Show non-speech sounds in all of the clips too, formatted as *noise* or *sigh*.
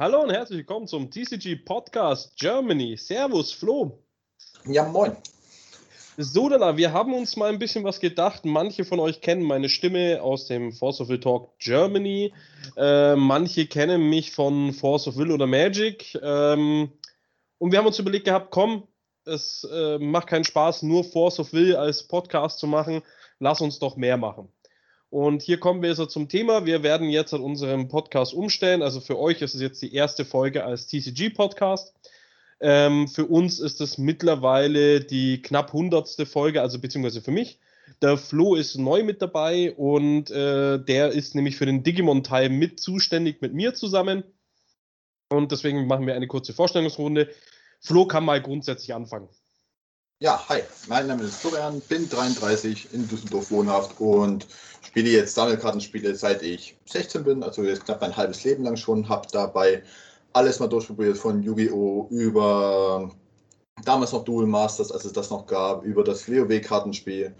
Hallo und herzlich willkommen zum TCG Podcast Germany. Servus, Flo. Ja, moin. So, Dana, wir haben uns mal ein bisschen was gedacht. Manche von euch kennen meine Stimme aus dem Force of Will Talk Germany. Äh, manche kennen mich von Force of Will oder Magic. Ähm, und wir haben uns überlegt gehabt, komm, es äh, macht keinen Spaß, nur Force of Will als Podcast zu machen. Lass uns doch mehr machen. Und hier kommen wir jetzt zum Thema. Wir werden jetzt an unserem Podcast umstellen. Also für euch ist es jetzt die erste Folge als TCG-Podcast. Ähm, für uns ist es mittlerweile die knapp hundertste Folge, also beziehungsweise für mich. Der Flo ist neu mit dabei und äh, der ist nämlich für den Digimon-Teil mit zuständig mit mir zusammen. Und deswegen machen wir eine kurze Vorstellungsrunde. Flo kann mal grundsätzlich anfangen. Ja, hi, mein Name ist Florian, bin 33 in Düsseldorf wohnhaft und spiele jetzt Sammelkartenspiele seit ich 16 bin, also jetzt knapp mein halbes Leben lang schon, habe dabei alles mal durchprobiert, von Yu-Gi-Oh! über damals noch Duel Masters, als es das noch gab, über das WoW-Kartenspiel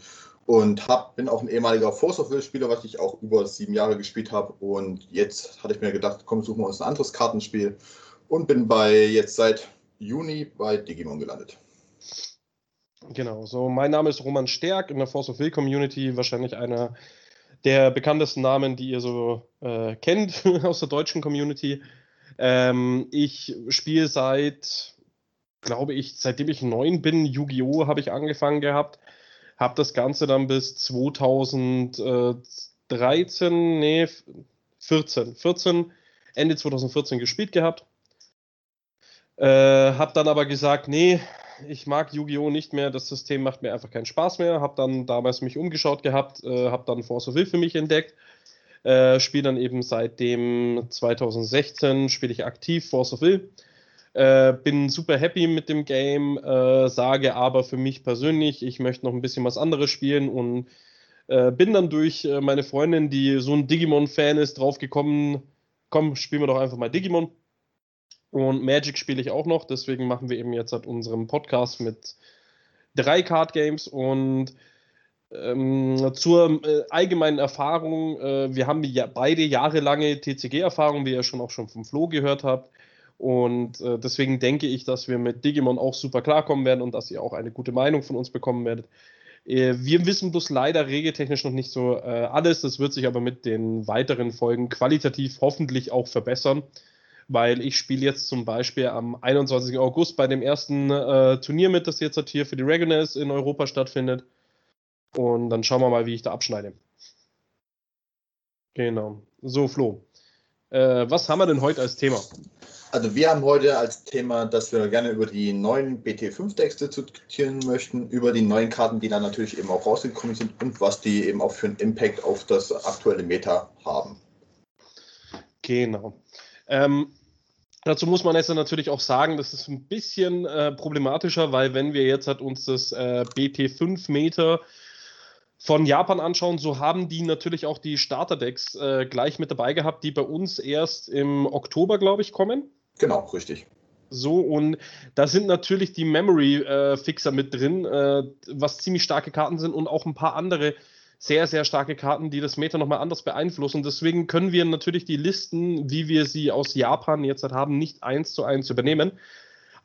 und hab, bin auch ein ehemaliger Force of Will-Spieler, was ich auch über sieben Jahre gespielt habe und jetzt hatte ich mir gedacht, komm, suchen wir uns ein anderes Kartenspiel und bin bei jetzt seit Juni bei Digimon gelandet. Genau, so mein Name ist Roman Stärk in der Force of Will Community, wahrscheinlich einer der bekanntesten Namen, die ihr so äh, kennt *laughs* aus der deutschen Community. Ähm, ich spiele seit, glaube ich, seitdem ich neun bin, Yu-Gi-Oh! habe ich angefangen gehabt. Habe das Ganze dann bis 2013, nee, 14, 14, Ende 2014 gespielt gehabt. Äh, habe dann aber gesagt, nee, ich mag Yu-Gi-Oh! nicht mehr, das System macht mir einfach keinen Spaß mehr. Habe dann damals mich umgeschaut gehabt, äh, habe dann Force of Will für mich entdeckt. Äh, spiele dann eben seitdem 2016 spiele ich aktiv Force of Will. Äh, bin super happy mit dem Game, äh, sage aber für mich persönlich, ich möchte noch ein bisschen was anderes spielen und äh, bin dann durch äh, meine Freundin, die so ein Digimon-Fan ist, drauf gekommen, komm, spielen wir doch einfach mal Digimon. Und Magic spiele ich auch noch, deswegen machen wir eben jetzt halt unseren Podcast mit drei Card Games und ähm, zur äh, allgemeinen Erfahrung, äh, wir haben ja beide jahrelange TCG-Erfahrung, wie ihr schon auch schon vom Flo gehört habt. Und äh, deswegen denke ich, dass wir mit Digimon auch super klarkommen werden und dass ihr auch eine gute Meinung von uns bekommen werdet. Äh, wir wissen bloß leider regeltechnisch noch nicht so äh, alles. Das wird sich aber mit den weiteren Folgen qualitativ hoffentlich auch verbessern weil ich spiele jetzt zum Beispiel am 21. August bei dem ersten äh, Turnier mit, das jetzt halt hier für die Regionals in Europa stattfindet. Und dann schauen wir mal, wie ich da abschneide. Genau. So, Flo. Äh, was haben wir denn heute als Thema? Also wir haben heute als Thema, dass wir gerne über die neuen BT5-Decks diskutieren möchten, über die neuen Karten, die dann natürlich eben auch rausgekommen sind und was die eben auch für einen Impact auf das aktuelle Meta haben. Genau. Ähm, Dazu muss man jetzt natürlich auch sagen, das ist ein bisschen äh, problematischer, weil wenn wir jetzt halt uns das äh, BT5 Meter von Japan anschauen, so haben die natürlich auch die Starterdecks äh, gleich mit dabei gehabt, die bei uns erst im Oktober, glaube ich, kommen. Genau, richtig. So, und da sind natürlich die Memory-Fixer äh, mit drin, äh, was ziemlich starke Karten sind und auch ein paar andere sehr, sehr starke Karten, die das Meta nochmal anders beeinflussen. Deswegen können wir natürlich die Listen, wie wir sie aus Japan jetzt halt haben, nicht eins zu eins übernehmen.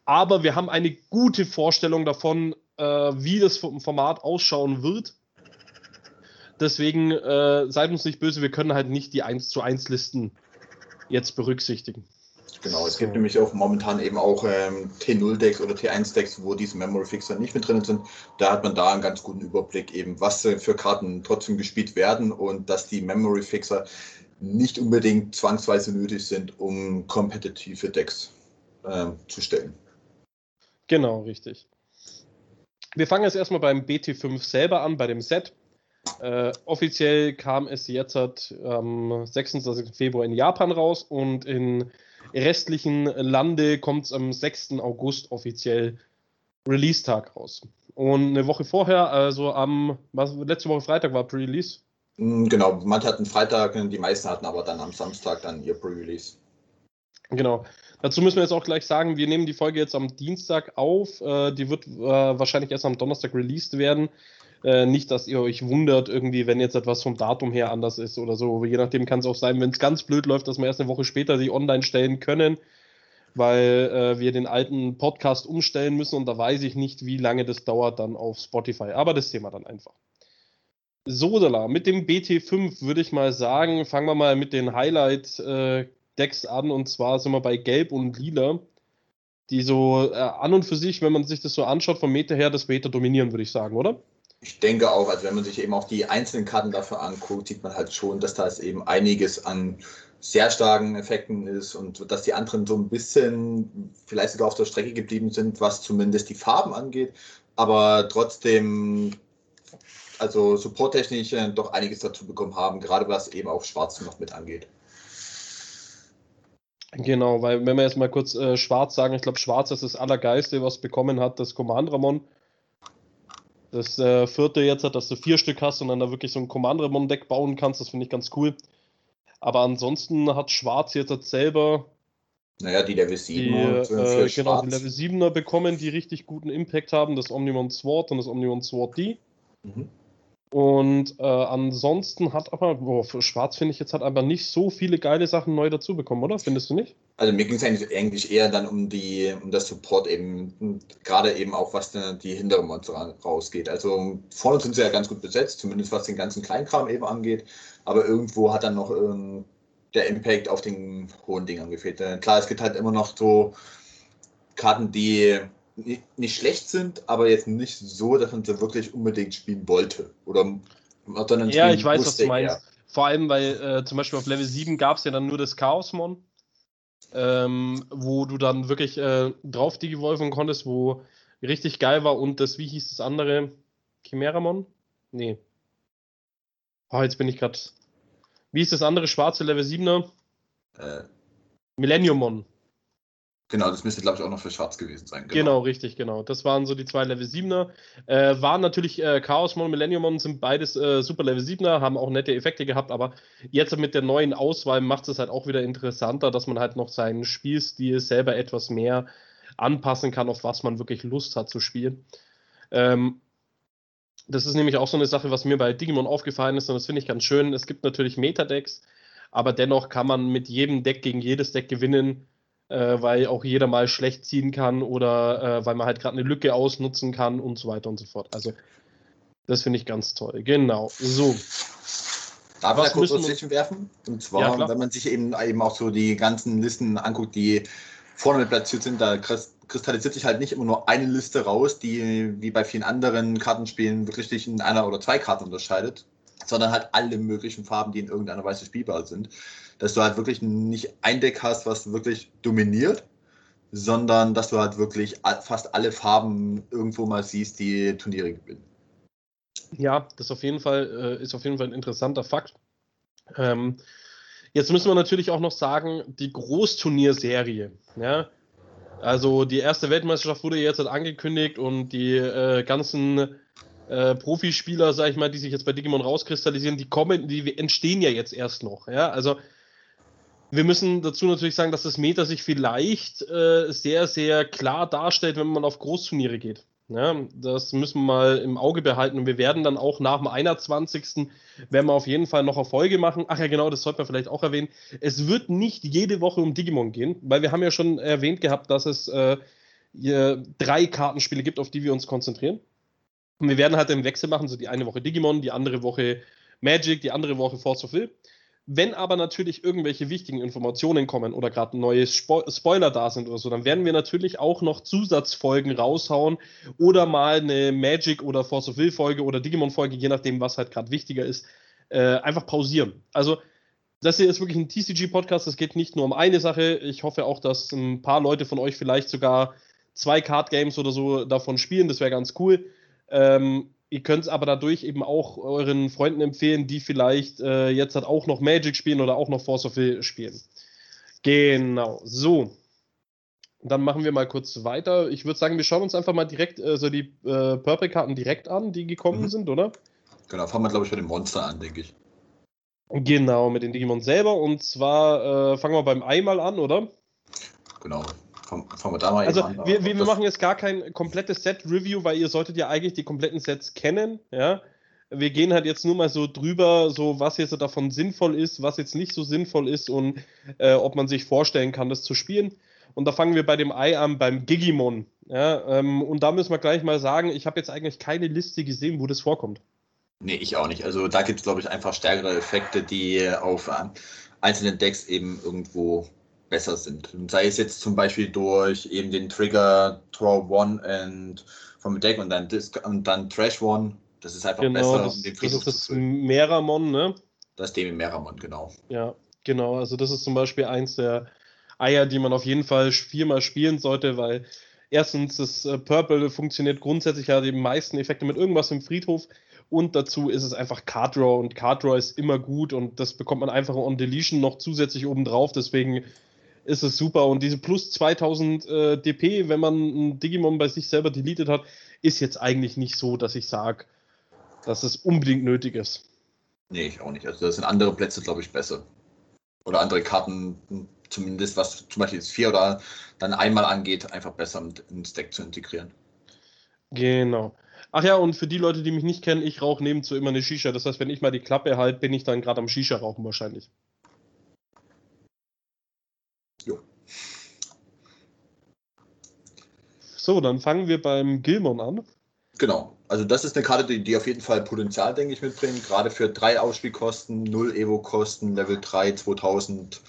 Aber wir haben eine gute Vorstellung davon, äh, wie das Format ausschauen wird. Deswegen äh, seid uns nicht böse, wir können halt nicht die 1 zu 1 Listen jetzt berücksichtigen. Genau, es gibt nämlich auch momentan eben auch ähm, T0-Decks oder T1-Decks, wo diese Memory Fixer nicht mit drin sind. Da hat man da einen ganz guten Überblick, eben was äh, für Karten trotzdem gespielt werden und dass die Memory Fixer nicht unbedingt zwangsweise nötig sind, um kompetitive Decks äh, zu stellen. Genau, richtig. Wir fangen jetzt erstmal beim BT5 selber an, bei dem Set. Äh, offiziell kam es jetzt am 26. Februar in Japan raus und in restlichen Lande kommt es am 6. August offiziell Release-Tag raus. Und eine Woche vorher, also am, was, letzte Woche Freitag war Pre-Release. Mm, genau, manche hatten Freitag, die meisten hatten aber dann am Samstag dann ihr Pre-Release. Genau. Dazu müssen wir jetzt auch gleich sagen, wir nehmen die Folge jetzt am Dienstag auf. Äh, die wird äh, wahrscheinlich erst am Donnerstag released werden. Äh, nicht, dass ihr euch wundert, irgendwie, wenn jetzt etwas vom Datum her anders ist oder so. Je nachdem kann es auch sein, wenn es ganz blöd läuft, dass wir erst eine Woche später sie online stellen können, weil äh, wir den alten Podcast umstellen müssen und da weiß ich nicht, wie lange das dauert dann auf Spotify. Aber das Thema dann einfach. Sodala, mit dem BT5 würde ich mal sagen, fangen wir mal mit den Highlight-Decks äh, an und zwar sind wir bei Gelb und Lila die so äh, an und für sich, wenn man sich das so anschaut, vom Meter her das Beta dominieren, würde ich sagen, oder? Ich denke auch, also wenn man sich eben auch die einzelnen Karten dafür anguckt, sieht man halt schon, dass da eben einiges an sehr starken Effekten ist und dass die anderen so ein bisschen vielleicht sogar auf der Strecke geblieben sind, was zumindest die Farben angeht, aber trotzdem also supporttechnisch äh, doch einiges dazu bekommen haben, gerade was eben auch Schwarz noch mit angeht. Genau, weil wenn wir jetzt mal kurz äh, schwarz sagen, ich glaube, schwarz ist das Allergeiste, was bekommen hat, das Command Ramon. Das äh, vierte jetzt hat, dass du vier Stück hast und dann da wirklich so ein Command Ramon Deck bauen kannst, das finde ich ganz cool. Aber ansonsten hat Schwarz jetzt selber. Naja, die Level 7 die, und, äh, genau, die Level 7er bekommen, die richtig guten Impact haben, das Omnimon Sword und das Omnimon Sword D. Mhm. Und äh, ansonsten hat aber, boah, Schwarz finde ich jetzt hat aber nicht so viele geile Sachen neu dazu bekommen, oder? Findest du nicht? Also mir ging es eigentlich, eigentlich, eher dann um die, um das Support eben, gerade eben auch was die hinteren Monster rausgeht. Also vorne sind sie ja ganz gut besetzt, zumindest was den ganzen Kleinkram eben angeht. Aber irgendwo hat dann noch ähm, der Impact auf den hohen Dingern gefehlt. Äh, klar, es gibt halt immer noch so Karten, die nicht schlecht sind, aber jetzt nicht so, dass man sie wirklich unbedingt spielen wollte. Oder sondern Ja, ich weiß, was du meinst. Eher. Vor allem, weil äh, zum Beispiel auf Level 7 gab es ja dann nur das Chaosmon, ähm, wo du dann wirklich äh, drauf digivolven konntest, wo richtig geil war und das, wie hieß das andere? Chimeramon? Nee. Oh, jetzt bin ich gerade. Wie ist das andere schwarze Level 7er? Äh. Millenniummon. Genau, das müsste, glaube ich, auch noch für Schwarz gewesen sein. Genau. genau, richtig, genau. Das waren so die zwei Level 7er. Äh, waren natürlich äh, Chaosmon, Millenniumon sind beides äh, super Level 7er, haben auch nette Effekte gehabt, aber jetzt mit der neuen Auswahl macht es halt auch wieder interessanter, dass man halt noch seinen Spielstil selber etwas mehr anpassen kann, auf was man wirklich Lust hat zu spielen. Ähm, das ist nämlich auch so eine Sache, was mir bei Digimon aufgefallen ist und das finde ich ganz schön. Es gibt natürlich Metadecks, aber dennoch kann man mit jedem Deck gegen jedes Deck gewinnen äh, weil auch jeder mal schlecht ziehen kann oder äh, weil man halt gerade eine Lücke ausnutzen kann und so weiter und so fort. Also das finde ich ganz toll. Genau. So. Darf ich da kurz was werfen? Und zwar, ja, wenn man sich eben, eben auch so die ganzen Listen anguckt, die vorne platziert sind, da kristallisiert sich halt nicht immer nur eine Liste raus, die wie bei vielen anderen Kartenspielen wirklich sich in einer oder zwei Karten unterscheidet, sondern halt alle möglichen Farben, die in irgendeiner Weise spielbar sind dass du halt wirklich nicht ein Deck hast, was wirklich dominiert, sondern dass du halt wirklich fast alle Farben irgendwo mal siehst, die Turniere gewinnen. Ja, das auf jeden Fall, äh, ist auf jeden Fall ein interessanter Fakt. Ähm, jetzt müssen wir natürlich auch noch sagen, die Großturnierserie. Ja? Also die erste Weltmeisterschaft wurde jetzt halt angekündigt und die äh, ganzen äh, Profispieler, sag ich mal, die sich jetzt bei Digimon rauskristallisieren, die kommen, die entstehen ja jetzt erst noch. Ja? Also wir müssen dazu natürlich sagen, dass das Meta sich vielleicht äh, sehr, sehr klar darstellt, wenn man auf Großturniere geht. Ja, das müssen wir mal im Auge behalten und wir werden dann auch nach dem 21. werden wir auf jeden Fall noch Erfolge machen. Ach ja, genau, das sollte man vielleicht auch erwähnen. Es wird nicht jede Woche um Digimon gehen, weil wir haben ja schon erwähnt gehabt, dass es äh, drei Kartenspiele gibt, auf die wir uns konzentrieren. Und wir werden halt im Wechsel machen, so die eine Woche Digimon, die andere Woche Magic, die andere Woche Force of Will. Wenn aber natürlich irgendwelche wichtigen Informationen kommen oder gerade neue Spo Spoiler da sind oder so, dann werden wir natürlich auch noch Zusatzfolgen raushauen oder mal eine Magic oder Force of Will Folge oder Digimon Folge, je nachdem, was halt gerade wichtiger ist, äh, einfach pausieren. Also das hier ist wirklich ein TCG-Podcast. Es geht nicht nur um eine Sache. Ich hoffe auch, dass ein paar Leute von euch vielleicht sogar zwei Card Games oder so davon spielen. Das wäre ganz cool. Ähm, Ihr könnt es aber dadurch eben auch euren Freunden empfehlen, die vielleicht äh, jetzt halt auch noch Magic spielen oder auch noch Force of Will spielen. Genau, so. Dann machen wir mal kurz weiter. Ich würde sagen, wir schauen uns einfach mal direkt äh, so die äh, Purple-Karten direkt an, die gekommen mhm. sind, oder? Genau, fangen wir, glaube ich, mit dem Monster an, denke ich. Genau, mit den Digimon selber. Und zwar äh, fangen wir beim Ei mal an, oder? Genau. Fangen wir da mal also, an. Wir, wir machen jetzt gar kein komplettes Set-Review, weil ihr solltet ja eigentlich die kompletten Sets kennen, ja. Wir gehen halt jetzt nur mal so drüber, so was jetzt davon sinnvoll ist, was jetzt nicht so sinnvoll ist und äh, ob man sich vorstellen kann, das zu spielen. Und da fangen wir bei dem Ei an, beim Gigimon. Ja, ähm, und da müssen wir gleich mal sagen, ich habe jetzt eigentlich keine Liste gesehen, wo das vorkommt. Nee, ich auch nicht. Also da gibt es, glaube ich, einfach stärkere Effekte, die auf äh, einzelnen Decks eben irgendwo besser sind. Und sei es jetzt zum Beispiel durch eben den Trigger Throw One and vom Deck und dann, Disc und dann Trash One. Das ist einfach genau, besser, das, um den das ist das Meramon, ne? Das ist dem Meramon, genau. Ja, genau. Also das ist zum Beispiel eins der Eier, die man auf jeden Fall viermal spielen sollte, weil erstens das äh, Purple funktioniert grundsätzlich ja die meisten Effekte mit irgendwas im Friedhof und dazu ist es einfach Card Draw und Card Draw ist immer gut und das bekommt man einfach on Deletion noch zusätzlich oben drauf. Deswegen ist es super. Und diese plus 2000 äh, DP, wenn man ein Digimon bei sich selber deleted hat, ist jetzt eigentlich nicht so, dass ich sage, dass es unbedingt nötig ist. Nee, ich auch nicht. Also das sind andere Plätze, glaube ich, besser. Oder andere Karten, zumindest was zum Beispiel das 4 oder dann einmal angeht, einfach besser ins Deck zu integrieren. Genau. Ach ja, und für die Leute, die mich nicht kennen, ich rauche nebenzu immer eine Shisha. Das heißt, wenn ich mal die Klappe halte, bin ich dann gerade am Shisha rauchen wahrscheinlich. So, dann fangen wir beim Gilmon an. Genau. Also das ist eine Karte, die, die auf jeden Fall Potenzial, denke ich, mitbringt. Gerade für drei Ausspielkosten, null Evo-Kosten, Level 3, 2000.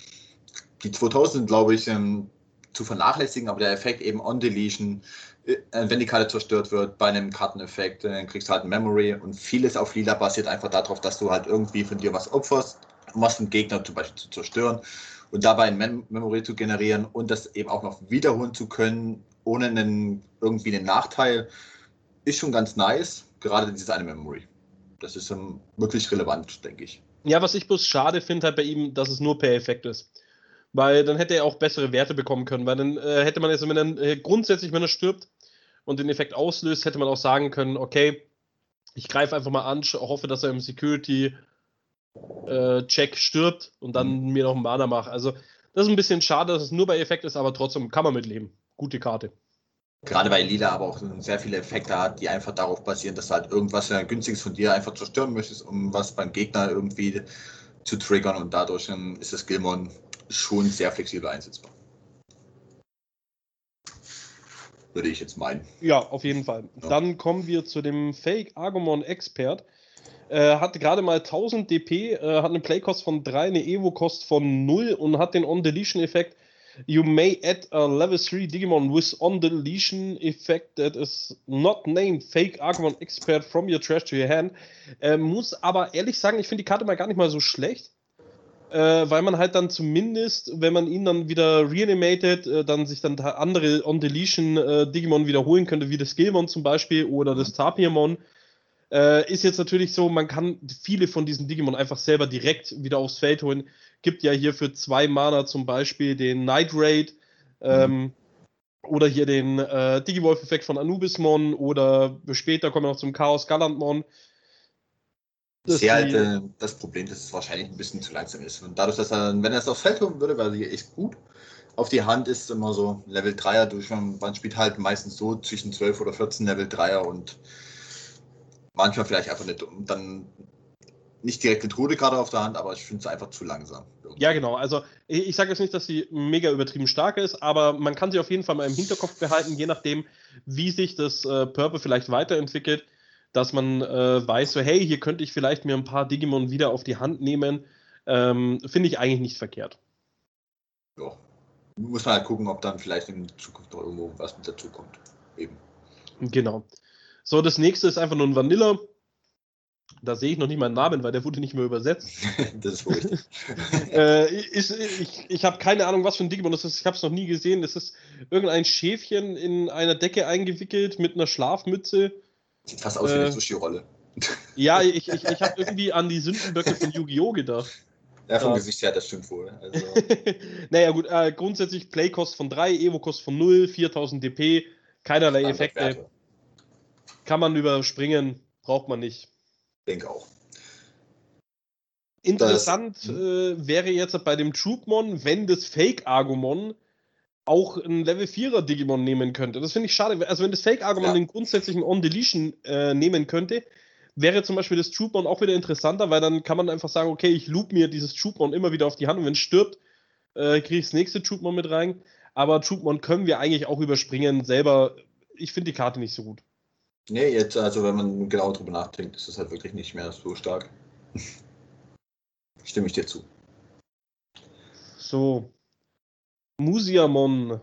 Die 2000 sind, glaube ich, ähm, zu vernachlässigen, aber der Effekt eben on Deletion äh, wenn die Karte zerstört wird, bei einem Karteneffekt, dann kriegst du halt ein Memory und vieles auf Lila basiert einfach darauf, dass du halt irgendwie von dir was opferst, um was vom Gegner zum Beispiel zu zerstören und dabei ein Mem Memory zu generieren und das eben auch noch wiederholen zu können, ohne einen, irgendwie einen Nachteil, ist schon ganz nice, gerade dieses eine Memory. Das ist um, wirklich relevant, denke ich. Ja, was ich bloß schade finde halt bei ihm, dass es nur per Effekt ist. Weil dann hätte er auch bessere Werte bekommen können, weil dann äh, hätte man jetzt, wenn er äh, grundsätzlich, wenn er stirbt, und den Effekt auslöst, hätte man auch sagen können, okay, ich greife einfach mal an, hoffe, dass er im Security äh, Check stirbt und dann mhm. mir noch einen Mana macht. Also das ist ein bisschen schade, dass es nur bei Effekt ist, aber trotzdem kann man mitleben. Gute Karte. Gerade weil Lila aber auch sehr viele Effekte hat, die einfach darauf basieren, dass du halt irgendwas günstiges von dir einfach zerstören möchtest, um was beim Gegner irgendwie zu triggern und dadurch ist das Gilmon schon sehr flexibel einsetzbar würde ich jetzt meinen. Ja, auf jeden Fall. Ja. Dann kommen wir zu dem Fake Argomon Expert. Äh, hat gerade mal 1000 DP, äh, hat eine Playcost von 3, eine Evo-Cost von 0 und hat den On-Deletion-Effekt. You may add a level 3 Digimon with on-deletion effect that is not named Fake Argomon Expert from your trash to your hand. Äh, muss aber ehrlich sagen, ich finde die Karte mal gar nicht mal so schlecht äh, weil man halt dann zumindest, wenn man ihn dann wieder reanimated, äh, dann sich dann andere On-Deletion äh, Digimon wiederholen könnte, wie das Gilmon zum Beispiel oder das Tapiamon. Äh, ist jetzt natürlich so, man kann viele von diesen Digimon einfach selber direkt wieder aufs Feld holen. Gibt ja hier für zwei Mana zum Beispiel den Night Raid ähm, mhm. oder hier den äh, Digivolf-Effekt von Anubismon oder später kommen wir noch zum Chaos Gallantmon. Ich sehe halt äh, das Problem, dass es wahrscheinlich ein bisschen zu langsam ist. Und dadurch, dass er, wenn er es aufs Feld kommen würde, wäre er echt gut. Auf die Hand ist immer so Level 3er durch. Man spielt halt meistens so zwischen 12 oder 14 Level 3er und manchmal vielleicht einfach nicht. dann nicht direkt eine Trude gerade auf der Hand, aber ich finde es einfach zu langsam. Irgendwie. Ja, genau. Also ich, ich sage jetzt nicht, dass sie mega übertrieben stark ist, aber man kann sie auf jeden Fall mal im Hinterkopf behalten, je nachdem, wie sich das äh, Purple vielleicht weiterentwickelt dass man äh, weiß, so, hey, hier könnte ich vielleicht mir ein paar Digimon wieder auf die Hand nehmen. Ähm, Finde ich eigentlich nicht verkehrt. Ja. Muss man halt gucken, ob dann vielleicht in Zukunft noch irgendwo was mit dazu kommt. Eben. Genau. So, das nächste ist einfach nur ein Vanilla. Da sehe ich noch nicht meinen Namen, weil der wurde nicht mehr übersetzt. *laughs* das ist richtig. *laughs* äh, ist, ich ich habe keine Ahnung, was für ein Digimon das ist. Ich habe es noch nie gesehen. Das ist irgendein Schäfchen in einer Decke eingewickelt mit einer Schlafmütze Sieht fast aus wie eine äh, Sushi-Rolle. Ja, *laughs* ich, ich, ich habe irgendwie an die Sündenböcke von Yu-Gi-Oh! gedacht. Ja, vom ja. Gesicht her, das stimmt wohl. Also. naja, gut, äh, grundsätzlich Playkost von 3, Evo-Kost von 0, 4000 DP, keinerlei Effekte. Kann man überspringen, braucht man nicht. Denke auch. Interessant das, äh, wäre jetzt bei dem Troopmon, wenn das Fake-Argumon auch ein Level 4er Digimon nehmen könnte. Das finde ich schade. Also wenn das Fake-Argument ja. den grundsätzlichen On-Deletion äh, nehmen könnte, wäre zum Beispiel das Troopmon auch wieder interessanter, weil dann kann man einfach sagen, okay, ich loop mir dieses Troopmon immer wieder auf die Hand und wenn es stirbt, äh, kriege ich das nächste Troopmon mit rein. Aber Troopmon können wir eigentlich auch überspringen. Selber, ich finde die Karte nicht so gut. Nee, jetzt, also wenn man genau drüber nachdenkt, ist es halt wirklich nicht mehr so stark. Stimme ich dir zu. So. Musiamon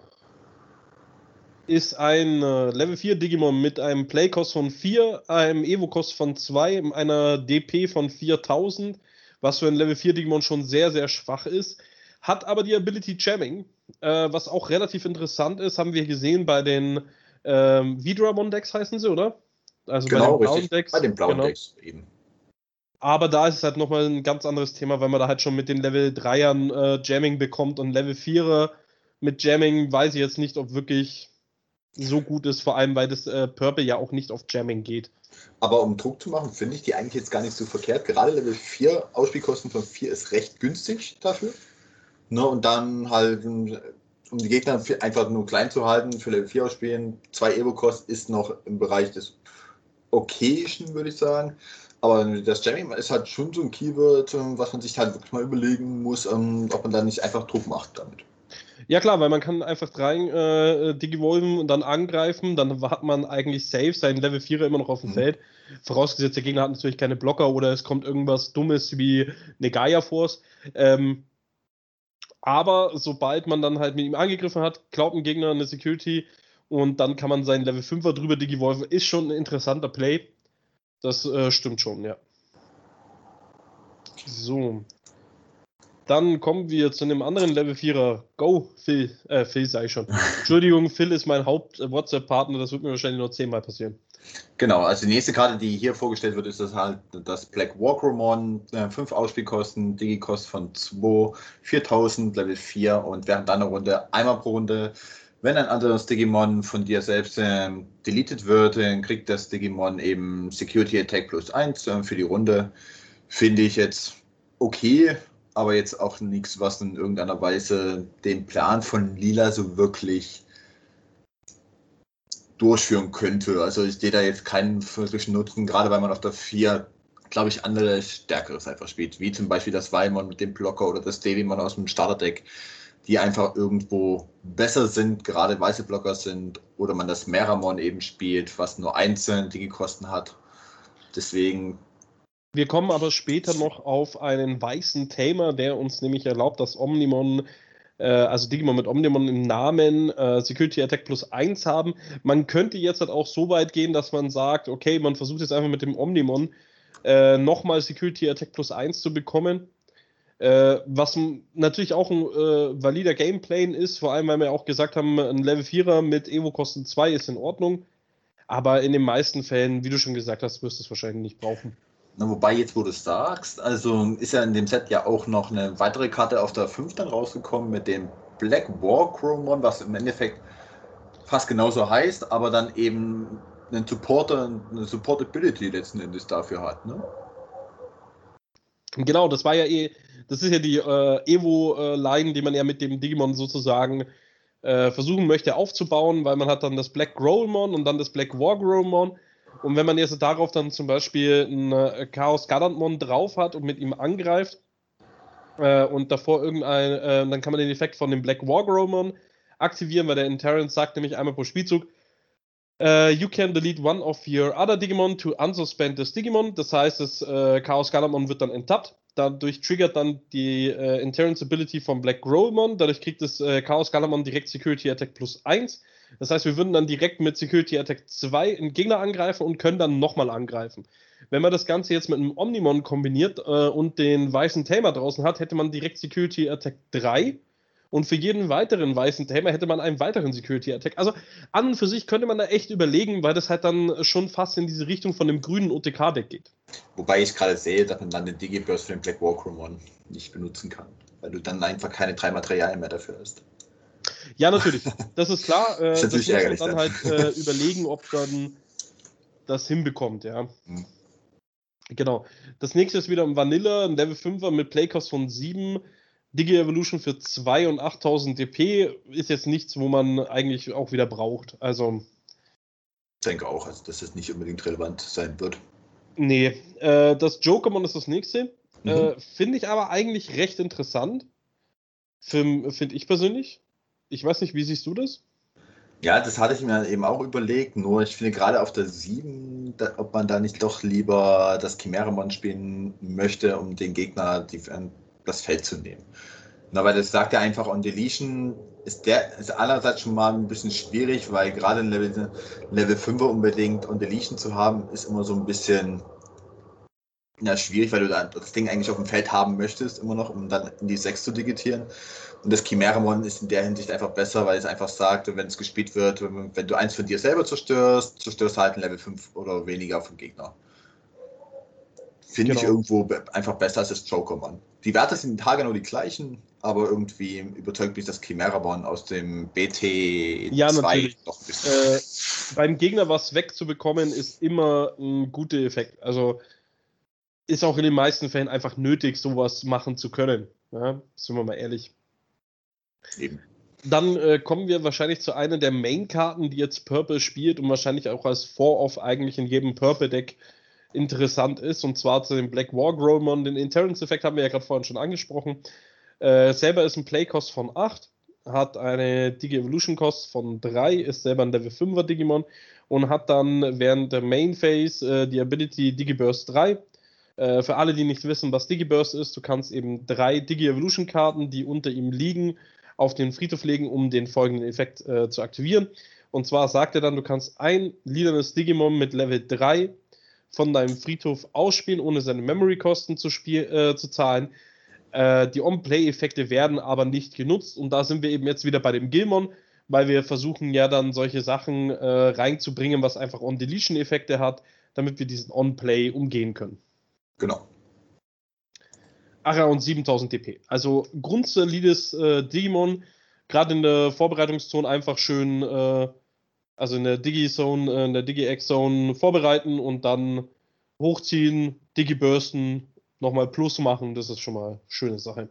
ist ein äh, Level 4 Digimon mit einem Playcost von 4, einem Evo-Kost von 2, einer DP von 4000, was für ein Level 4 Digimon schon sehr, sehr schwach ist. Hat aber die Ability Jamming, äh, was auch relativ interessant ist, haben wir gesehen bei den ähm, Vidramon-Decks heißen sie, oder? Also genau, bei den blauen Decks. Bei den blauen genau. Decks eben. Aber da ist es halt nochmal ein ganz anderes Thema, weil man da halt schon mit den Level 3ern äh, Jamming bekommt und Level 4er mit Jamming weiß ich jetzt nicht, ob wirklich so gut ist, vor allem weil das äh, Purple ja auch nicht auf Jamming geht. Aber um Druck zu machen, finde ich die eigentlich jetzt gar nicht so verkehrt. Gerade Level 4, Ausspielkosten von 4 ist recht günstig dafür. Ne, und dann halt, um die Gegner einfach nur klein zu halten, für Level 4 ausspielen, 2 Evo-Kost ist noch im Bereich des Okayischen, würde ich sagen. Aber das Jamming ist halt schon so ein Keyword, ähm, was man sich halt wirklich mal überlegen muss, ähm, ob man da nicht einfach Druck macht damit. Ja klar, weil man kann einfach rein äh, Digivolven und dann angreifen, dann hat man eigentlich safe seinen Level 4er immer noch auf dem mhm. Feld. Vorausgesetzt, der Gegner hat natürlich keine Blocker oder es kommt irgendwas Dummes wie eine Gaia Force. Ähm, aber sobald man dann halt mit ihm angegriffen hat, klaut ein Gegner eine Security und dann kann man seinen Level 5er drüber Digivolven, ist schon ein interessanter Play. Das äh, stimmt schon, ja. So. Dann kommen wir zu einem anderen Level 4er. Go, Phil. Äh, Phil sei schon. *laughs* Entschuldigung, Phil ist mein Haupt-WhatsApp-Partner. Das wird mir wahrscheinlich noch zehnmal passieren. Genau, also die nächste Karte, die hier vorgestellt wird, ist das halt das Black Walkromon. Äh, fünf Ausspielkosten, Digi-Kost von 2, 4000, Level 4 und während deiner Runde einmal pro Runde wenn ein anderes Digimon von dir selbst äh, deleted wird, dann kriegt das Digimon eben Security Attack plus 1 äh, für die Runde. Finde ich jetzt okay, aber jetzt auch nichts, was in irgendeiner Weise den Plan von Lila so wirklich durchführen könnte. Also ich sehe da jetzt keinen wirklichen Nutzen, gerade weil man auf der 4, glaube ich, andere Stärkeres einfach spielt, wie zum Beispiel das Weimon mit dem Blocker oder das Devimon aus dem Starterdeck die einfach irgendwo besser sind, gerade weiße Blocker sind, oder man das Meramon eben spielt, was nur einzelne Digi-Kosten hat. Deswegen. Wir kommen aber später noch auf einen weißen Tamer, der uns nämlich erlaubt, dass Omnimon, äh, also Digimon mit Omnimon im Namen äh, Security Attack plus 1 haben. Man könnte jetzt halt auch so weit gehen, dass man sagt, okay, man versucht jetzt einfach mit dem Omnimon äh, nochmal Security Attack plus 1 zu bekommen äh, was natürlich auch ein äh, valider Gameplay ist, vor allem weil wir auch gesagt haben, ein Level 4er mit Evo-Kosten 2 ist in Ordnung. Aber in den meisten Fällen, wie du schon gesagt hast, wirst du es wahrscheinlich nicht brauchen. Na, wobei, jetzt wo du es sagst, also ist ja in dem Set ja auch noch eine weitere Karte auf der 5 dann rausgekommen mit dem Black War Chromon, was im Endeffekt fast genauso heißt, aber dann eben einen Supporter, eine Supportability letzten Endes dafür hat. Ne? Genau, das war ja eh, das ist ja die äh, Evo-Line, die man ja mit dem Digimon sozusagen äh, versuchen möchte aufzubauen, weil man hat dann das Black Growlmon und dann das Black War Growlmon. Und wenn man jetzt darauf dann zum Beispiel ein äh, Chaos Gallantmon drauf hat und mit ihm angreift äh, und davor irgendein, äh, dann kann man den Effekt von dem Black War Growlmon aktivieren, weil der in Terrence sagt nämlich einmal pro Spielzug, Uh, you can delete one of your other Digimon to unsuspend this Digimon. Das heißt, das äh, Chaos Galamon wird dann enttappt. Dadurch triggert dann die äh, Interrence Ability von Black Growlmon. Dadurch kriegt das äh, Chaos Galamon direkt Security Attack plus 1. Das heißt, wir würden dann direkt mit Security Attack 2 einen Gegner angreifen und können dann nochmal angreifen. Wenn man das Ganze jetzt mit einem Omnimon kombiniert äh, und den weißen Tamer draußen hat, hätte man direkt Security Attack 3 und für jeden weiteren weißen Thema hätte man einen weiteren Security Attack. Also an und für sich könnte man da echt überlegen, weil das halt dann schon fast in diese Richtung von dem grünen OTK-Deck geht. Wobei ich gerade sehe, dass man dann den Digiburst für den Black Walkromon nicht benutzen kann, weil du dann einfach keine drei Materialien mehr dafür hast. Ja, natürlich. Das ist klar. *laughs* Äh, das, das muss man dann, dann. halt äh, *laughs* überlegen, ob dann das hinbekommt, ja. Hm. Genau. Das nächste ist wieder ein Vanilla, ein Level 5er mit Playcost von 7 Digi Evolution für 2 und 8000 DP ist jetzt nichts, wo man eigentlich auch wieder braucht. Also. Ich denke auch, also, dass es nicht unbedingt relevant sein wird. Nee, äh, das Jokermon ist das nächste. Mhm. Äh, Finde ich aber eigentlich recht interessant. Finde ich persönlich. Ich weiß nicht, wie siehst du das? Ja, das hatte ich mir eben auch überlegt, nur ich finde gerade auf der 7, da, ob man da nicht doch lieber das Chimäramon spielen möchte, um den Gegner die, das Feld zu nehmen. Na, weil das sagt ja einfach, on Deletion ist der ist einerseits schon mal ein bisschen schwierig, weil gerade in Level, Level 5 unbedingt on Deletion zu haben, ist immer so ein bisschen ja, schwierig, weil du das Ding eigentlich auf dem Feld haben möchtest, immer noch, um dann in die 6 zu digitieren. Und das Chimäramon ist in der Hinsicht einfach besser, weil es einfach sagt, wenn es gespielt wird, wenn du eins von dir selber zerstörst, zerstörst halt ein Level 5 oder weniger vom Gegner. Finde genau. ich irgendwo einfach besser als das Jokermon. Die Werte sind Tage nur die gleichen, aber irgendwie überzeugt mich das Chimäramon aus dem BT2 ja, natürlich. noch ein bisschen. Äh, beim Gegner was wegzubekommen, ist immer ein guter Effekt. Also ist auch in den meisten Fällen einfach nötig, sowas machen zu können. Ja, sind wir mal ehrlich. Eben. Dann äh, kommen wir wahrscheinlich zu einer der Main-Karten, die jetzt Purple spielt und wahrscheinlich auch als Vor-Off eigentlich in jedem Purple-Deck interessant ist, und zwar zu dem Black War Growlmon. Den Interrence-Effekt haben wir ja gerade vorhin schon angesprochen. Äh, selber ist ein Play-Cost von 8, hat eine Digi-Evolution-Cost von 3, ist selber ein Level 5er Digimon und hat dann während der Main-Phase äh, die Ability Digi-Burst 3. Äh, für alle, die nicht wissen, was Digi-Burst ist, du kannst eben drei Digi-Evolution-Karten, die unter ihm liegen, auf den Friedhof legen, um den folgenden Effekt äh, zu aktivieren. Und zwar sagt er dann, du kannst ein lilanes Digimon mit Level 3 von deinem Friedhof ausspielen, ohne seine Memory-Kosten zu, äh, zu zahlen. Äh, die On-Play-Effekte werden aber nicht genutzt. Und da sind wir eben jetzt wieder bei dem Gilmon, weil wir versuchen ja dann solche Sachen äh, reinzubringen, was einfach On-Deletion-Effekte hat, damit wir diesen On-Play umgehen können. Genau. Ara und 7000 DP. Also grundsolides äh, Digimon, gerade in der Vorbereitungszone einfach schön, äh, also in der Digi-Zone, äh, in der Digi-X-Zone vorbereiten und dann hochziehen, Digi-Bursten, nochmal Plus machen. Das ist schon mal eine schöne Sache.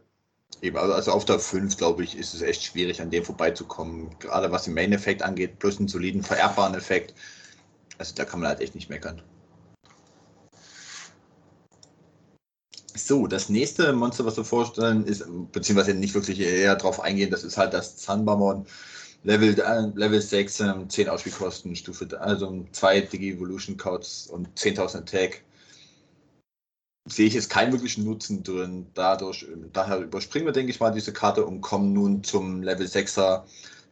Eben, also, also auf der 5, glaube ich, ist es echt schwierig, an dem vorbeizukommen. Gerade was den Main-Effekt angeht, plus einen soliden vererbbaren Effekt. Also da kann man halt echt nicht meckern. So, das nächste Monster, was wir vorstellen, ist, beziehungsweise nicht wirklich eher darauf eingehen, das ist halt das Zanbamon. Level, äh, Level 6, 10 Ausspielkosten, Stufe, also 2 Digi-Evolution Codes und 10.000 Attack. Sehe ich jetzt keinen wirklichen Nutzen drin. Dadurch, daher überspringen wir, denke ich mal, diese Karte und kommen nun zum Level 6er,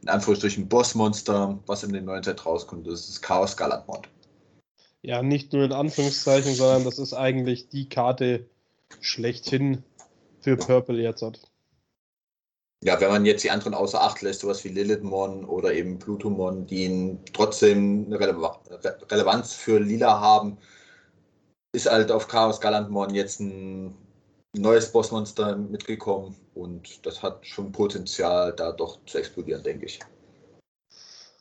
in Anführungsstrichen Bossmonster, was in den neuen Set rauskommt. Das ist Chaos Galatmod. Ja, nicht nur in Anführungszeichen, sondern das ist eigentlich die Karte, schlechthin für Purple jetzt hat. Ja, wenn man jetzt die anderen außer Acht lässt, sowas wie Lilithmon oder eben Plutomon, die trotzdem eine Rele Relevanz für Lila haben, ist halt auf Chaos Galantmon jetzt ein neues Bossmonster mitgekommen und das hat schon Potenzial, da doch zu explodieren, denke ich.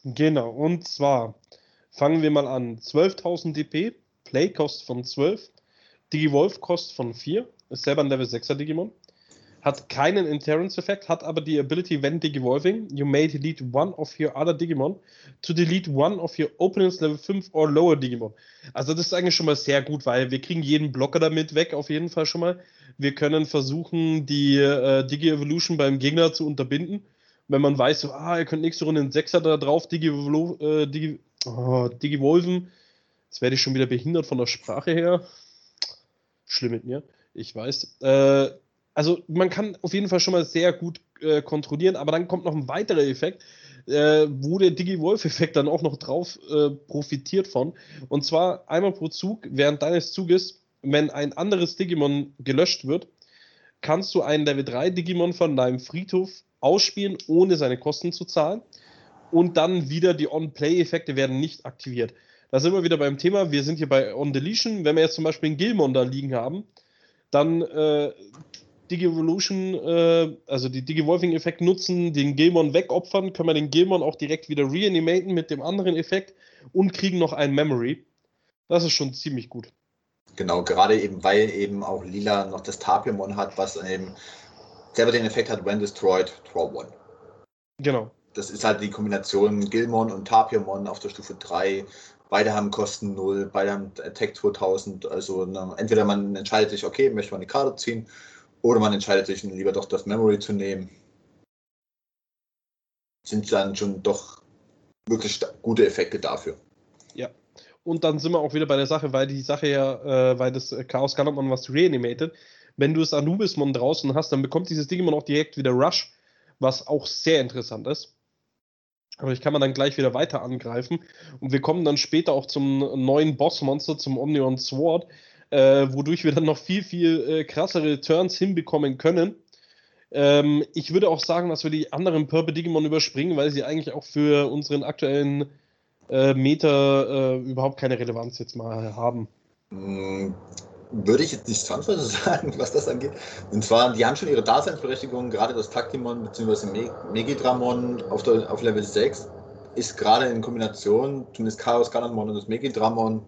Genau, und zwar fangen wir mal an. 12.000 DP, Playcost von 12, Digivolve kostet von 4, ist selber ein Level 6er Digimon. Hat keinen Interrence-Effekt, hat aber die Ability, when Digivolving, you may delete one of your other Digimon to delete one of your opponent's Level 5 or lower Digimon. Also das ist eigentlich schon mal sehr gut, weil wir kriegen jeden Blocker damit weg, auf jeden Fall schon mal. Wir können versuchen, die äh, Digi-Evolution beim Gegner zu unterbinden. Wenn man weiß, so, ah, ihr könnt nächste Runde einen Sechser da drauf Digi, äh, Digi, oh, Digivolven. Jetzt werde ich schon wieder behindert von der Sprache her schlimm mit mir, ich weiß. Äh, also man kann auf jeden Fall schon mal sehr gut äh, kontrollieren, aber dann kommt noch ein weiterer Effekt, äh, wo der Digi-Wolf-Effekt dann auch noch drauf äh, profitiert von. Und zwar einmal pro Zug, während deines Zuges, wenn ein anderes Digimon gelöscht wird, kannst du einen Level 3 Digimon von deinem Friedhof ausspielen, ohne seine Kosten zu zahlen. Und dann wieder die On-Play-Effekte werden nicht aktiviert. Da sind wir wieder beim Thema. Wir sind hier bei On Deletion. Wenn wir jetzt zum Beispiel einen Gilmon da liegen haben, dann äh, Digi-Evolution, äh, also die Digi-Wolfing-Effekt nutzen, den Gilmon wegopfern, können wir den Gilmon auch direkt wieder reanimaten mit dem anderen Effekt und kriegen noch ein Memory. Das ist schon ziemlich gut. Genau, gerade eben, weil eben auch Lila noch das Tapiamon hat, was eben selber den Effekt hat, when destroyed, draw one. Genau. Das ist halt die Kombination Gilmon und Tapiamon auf der Stufe 3. Beide haben Kosten 0, beide haben Attack 2000. Also ne, entweder man entscheidet sich, okay, möchte man eine Karte ziehen, oder man entscheidet sich lieber doch das Memory zu nehmen. Sind dann schon doch wirklich gute Effekte dafür. Ja. Und dann sind wir auch wieder bei der Sache, weil die Sache ja, äh, weil das Chaos Gallopmon was reanimated. Wenn du das Anubismon draußen hast, dann bekommt dieses Digimon auch direkt wieder Rush, was auch sehr interessant ist. Aber ich kann man dann gleich wieder weiter angreifen. Und wir kommen dann später auch zum neuen Bossmonster, zum Omnion Sword, äh, wodurch wir dann noch viel, viel äh, krassere Turns hinbekommen können. Ähm, ich würde auch sagen, dass wir die anderen Purple Digimon überspringen, weil sie eigentlich auch für unseren aktuellen äh, Meter äh, überhaupt keine Relevanz jetzt mal haben. Würde ich jetzt nicht zwangsweise *laughs* sagen, was das angeht. Und zwar, die haben schon ihre Daseinsberechtigung, gerade das Taktimon bzw. Megidramon auf, der, auf Level 6 ist gerade in Kombination, zumindest Chaos Galanmon und das Megidramon,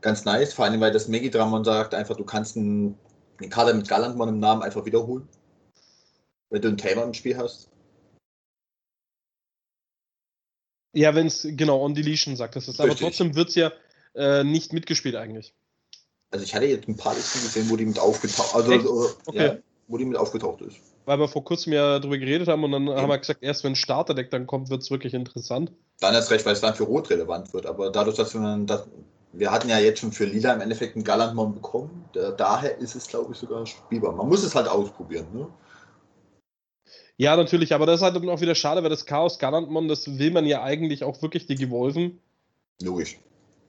ganz nice. Vor allem, weil das Megidramon sagt einfach, du kannst einen, eine Karte mit Galanmon im Namen einfach wiederholen. Wenn du einen Tamer im Spiel hast. Ja, wenn es genau on Deletion sagt, das ist. Aber trotzdem wird es ja äh, nicht mitgespielt eigentlich. Also ich hatte jetzt ein paar Listen gesehen, wo die mit aufgetaucht also, oder, okay. ja, wo die mit aufgetaucht ist. Weil wir vor kurzem ja darüber geredet haben und dann ja. haben wir gesagt, erst wenn Starterdeck dann kommt, wird es wirklich interessant. Dann erst recht, weil es dann für Rot relevant wird. Aber dadurch, dass wir dann, das, wir hatten ja jetzt schon für Lila im Endeffekt einen Galantmon bekommen, der, daher ist es, glaube ich, sogar spielbar. Man muss es halt ausprobieren, ne? Ja, natürlich, aber das ist halt auch wieder schade, weil das Chaos Galantmon, das will man ja eigentlich auch wirklich degevolven. Logisch.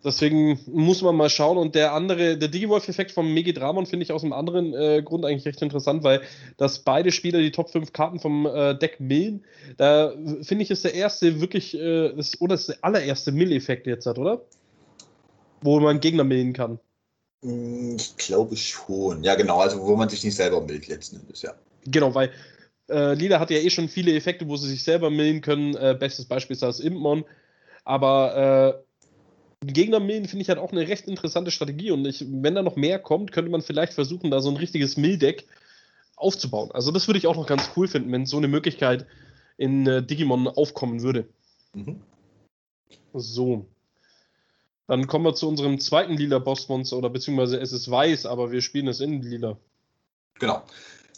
Deswegen muss man mal schauen. Und der andere, der Digivolf-Effekt vom Megidramon finde ich aus einem anderen äh, Grund eigentlich recht interessant, weil dass beide Spieler die Top 5 Karten vom äh, Deck millen, da finde ich, ist der erste wirklich, äh, das, oder ist der allererste Mill-Effekt jetzt hat, oder? Wo man Gegner millen kann. Hm, ich glaube schon. Ja, genau, also wo man sich nicht selber millt letzten Endes, ja. Genau, weil äh, Lila hat ja eh schon viele Effekte, wo sie sich selber millen können. Äh, bestes Beispiel ist das Impmon. Aber äh, Gegner millen finde ich halt auch eine recht interessante Strategie und ich, wenn da noch mehr kommt, könnte man vielleicht versuchen, da so ein richtiges Mill-Deck aufzubauen. Also das würde ich auch noch ganz cool finden, wenn so eine Möglichkeit in äh, Digimon aufkommen würde. Mhm. So. Dann kommen wir zu unserem zweiten lila Bossmonster oder beziehungsweise es ist weiß, aber wir spielen es in lila. Genau.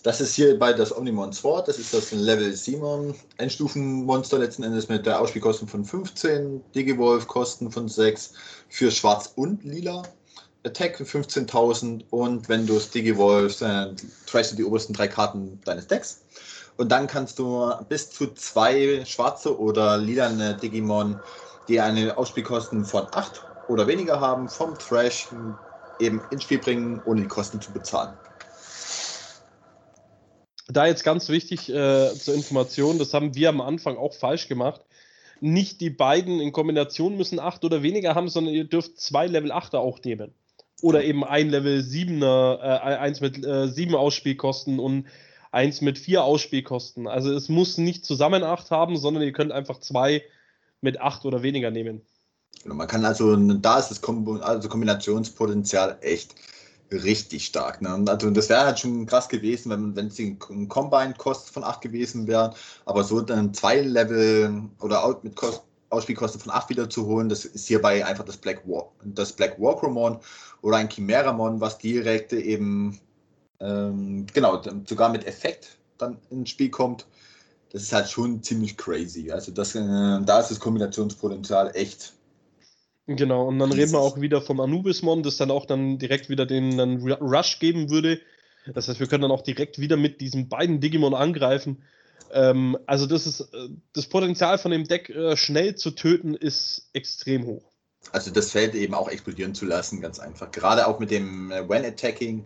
Das ist hier bei das Omnimon Sword, das ist das Level 7 Endstufenmonster letzten Endes mit der Ausspielkosten von 15, Digivolf Kosten von 6 für Schwarz und Lila. Attack für 15.000 und wenn du es Digivolf, äh, trashst du die obersten drei Karten deines Decks. Und dann kannst du bis zu zwei schwarze oder lilane Digimon, die eine Ausspielkosten von 8 oder weniger haben, vom Trash eben ins Spiel bringen, ohne die Kosten zu bezahlen da jetzt ganz wichtig äh, zur Information, das haben wir am Anfang auch falsch gemacht. Nicht die beiden in Kombination müssen 8 oder weniger haben, sondern ihr dürft zwei Level 8er auch nehmen. Oder eben ein Level 7er, äh, eins mit äh, 7 Ausspielkosten und eins mit 4 Ausspielkosten. Also es muss nicht zusammen 8 haben, sondern ihr könnt einfach zwei mit 8 oder weniger nehmen. Genau, man kann also, da ist das Komb also Kombinationspotenzial echt richtig stark. Ne? Also das wäre halt schon krass gewesen, wenn es ein Combine-Kost von 8 gewesen wäre, aber so dann zwei Level oder mit Kost, Ausspielkosten von 8 wieder zu holen, das ist hierbei einfach das Black War, das Black Warcromon oder ein Chimeramon, was direkt eben ähm, genau, sogar mit Effekt dann ins Spiel kommt. Das ist halt schon ziemlich crazy. Also das, äh, da ist das Kombinationspotenzial echt Genau, und dann reden wir auch wieder vom Anubismon, das dann auch dann direkt wieder den dann Rush geben würde. Das heißt, wir können dann auch direkt wieder mit diesen beiden Digimon angreifen. Ähm, also das ist äh, das Potenzial von dem Deck äh, schnell zu töten ist extrem hoch. Also das Feld eben auch explodieren zu lassen, ganz einfach. Gerade auch mit dem äh, When Attacking.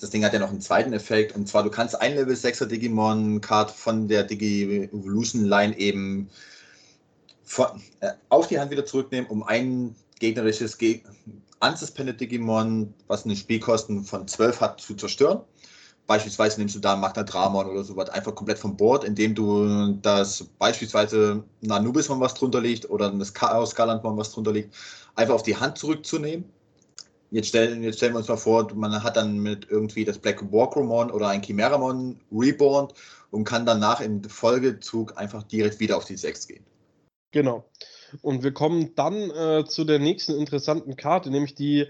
Das Ding hat ja noch einen zweiten Effekt und zwar du kannst ein Level 6er Digimon Card von der Digi Evolution Line eben von, äh, auf die Hand wieder zurücknehmen, um ein gegnerisches Ge unsuspended Digimon, was eine Spielkosten von 12 hat, zu zerstören. Beispielsweise nimmst du da Magna Dramon oder sowas einfach komplett vom Board, indem du das beispielsweise ein Anubismon, was drunter liegt, oder das Chaos Galantvon, was drunter liegt, einfach auf die Hand zurückzunehmen. jetzt stellen, jetzt stellen wir uns mal vor, man hat dann mit irgendwie das Black Walkromon oder ein Chimeramon reborn und kann danach im Folgezug einfach direkt wieder auf die 6 gehen. Genau. Und wir kommen dann äh, zu der nächsten interessanten Karte, nämlich die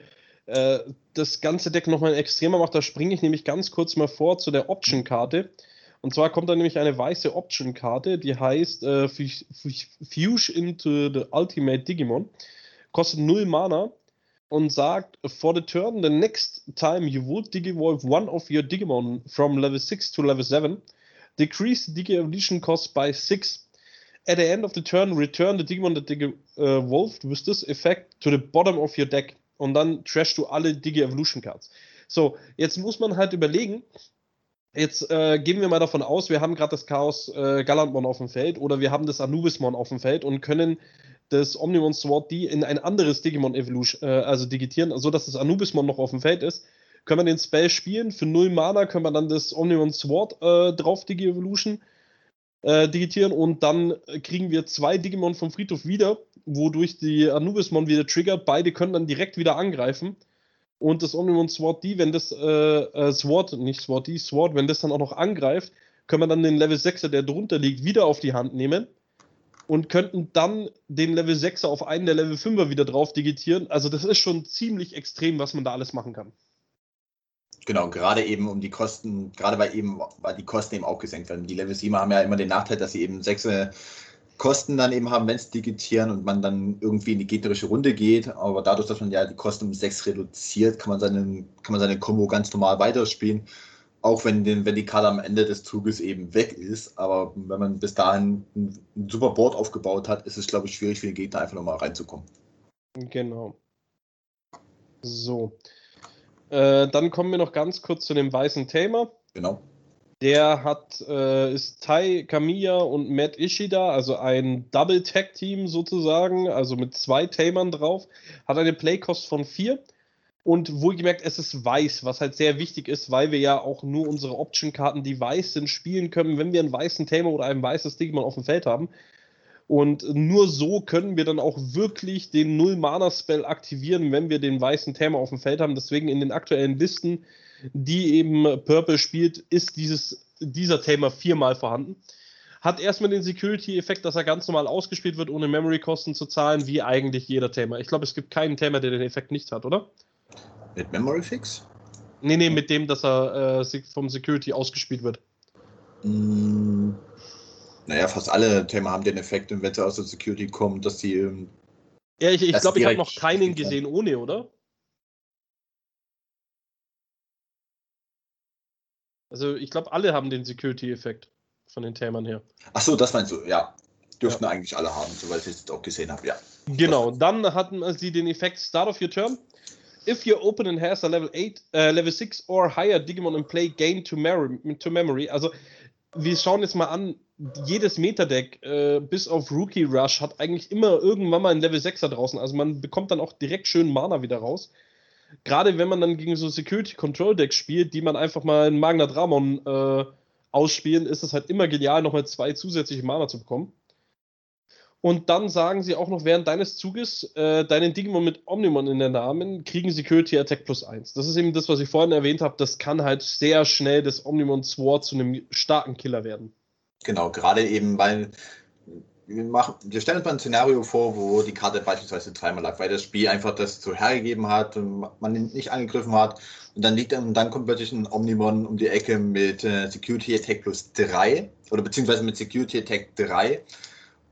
äh, das ganze Deck nochmal extremer macht. Da springe ich nämlich ganz kurz mal vor zu der Option-Karte. Und zwar kommt da nämlich eine weiße Option-Karte, die heißt äh, Fuse into the Ultimate Digimon. Kostet 0 Mana und sagt, for the turn, the next time you would Digivolve one of your Digimon from level 6 to level 7, decrease the Digi Evolution cost by 6. At the end of the turn, return the Digimon that Digivolved with this effect to the bottom of your deck. Und dann trash du alle Digi Evolution Cards. So, jetzt muss man halt überlegen, Jetzt äh, gehen wir mal davon aus, wir haben gerade das Chaos äh, Galantmon auf dem Feld oder wir haben das Anubismon auf dem Feld und können das Omnimon Sword D in ein anderes Digimon Evolution, äh, also digitieren, sodass das Anubismon noch auf dem Feld ist. Können wir den Spell spielen, für 0 Mana können wir dann das Omnimon Sword äh, drauf Digi Evolution äh, digitieren und dann kriegen wir zwei Digimon vom Friedhof wieder, wodurch die Anubismon wieder triggert. Beide können dann direkt wieder angreifen. Und das Omnimon Sword D, wenn das äh, äh, Sword, nicht Sword D, Sword, wenn das dann auch noch angreift, können wir dann den Level 6er, der drunter liegt, wieder auf die Hand nehmen und könnten dann den Level 6er auf einen der Level 5er wieder drauf digitieren. Also das ist schon ziemlich extrem, was man da alles machen kann. Genau, gerade eben um die Kosten, gerade weil eben, weil die Kosten eben auch gesenkt werden. Die Level 7 haben ja immer den Nachteil, dass sie eben 6 Kosten dann eben haben, wenn es digitieren und man dann irgendwie in die gegnerische Runde geht. Aber dadurch, dass man ja die Kosten um 6 reduziert, kann man seine, kann man seine Combo ganz normal weiterspielen. Auch wenn, den, wenn die Karte am Ende des Zuges eben weg ist. Aber wenn man bis dahin ein, ein super Board aufgebaut hat, ist es, glaube ich, schwierig für den Gegner einfach nochmal reinzukommen. Genau. So. Äh, dann kommen wir noch ganz kurz zu dem weißen Tamer. Genau. Der hat, äh, ist Tai Kamiya und Matt Ishida, also ein Double Tag Team sozusagen, also mit zwei Tamern drauf. Hat eine Playcost von 4 und wohlgemerkt, es ist weiß, was halt sehr wichtig ist, weil wir ja auch nur unsere Option-Karten, die weiß sind, spielen können, wenn wir einen weißen Tamer oder ein weißes Digimon auf dem Feld haben. Und nur so können wir dann auch wirklich den Null-Mana-Spell aktivieren, wenn wir den weißen Tamer auf dem Feld haben. Deswegen in den aktuellen Listen, die eben Purple spielt, ist dieses, dieser Tamer viermal vorhanden. Hat erstmal den Security-Effekt, dass er ganz normal ausgespielt wird, ohne Memory-Kosten zu zahlen, wie eigentlich jeder Tamer. Ich glaube, es gibt keinen Tamer, der den Effekt nicht hat, oder? Mit Memory Fix? Nee, nee, mit dem, dass er äh, vom Security ausgespielt wird. Mm, naja, fast alle Themen haben den Effekt, wenn sie aus der Security kommen, dass sie. Ähm, ja, ich, ich glaube, ich habe noch keinen gesehen ohne, oder? Also ich glaube, alle haben den Security-Effekt von den Themern her. Ach so, das meinst du, ja. Dürften ja. eigentlich alle haben, soweit ich es jetzt auch gesehen habe, ja. Genau, dann hatten sie den Effekt Start of your Turn. If your opponent has a level 8, uh, level 6 or higher Digimon in play, gain to, to memory. Also, wir schauen jetzt mal an, jedes Metadeck, äh, bis auf Rookie Rush, hat eigentlich immer irgendwann mal ein Level 6er draußen. Also man bekommt dann auch direkt schön Mana wieder raus. Gerade wenn man dann gegen so Security Control Decks spielt, die man einfach mal in Magna Dramon äh, ausspielen, ist es halt immer genial, nochmal zwei zusätzliche Mana zu bekommen. Und dann sagen sie auch noch, während deines Zuges äh, deinen Digimon mit Omnimon in der Namen kriegen Security Attack plus 1. Das ist eben das, was ich vorhin erwähnt habe. Das kann halt sehr schnell das Omnimon Sword zu einem starken Killer werden. Genau, gerade eben, weil wir, machen, wir stellen uns mal ein Szenario vor, wo die Karte beispielsweise zweimal lag, weil das Spiel einfach das so hergegeben hat und man ihn nicht angegriffen hat. Und dann liegt und dann kommt plötzlich ein Omnimon um die Ecke mit äh, Security Attack plus 3 oder beziehungsweise mit Security Attack 3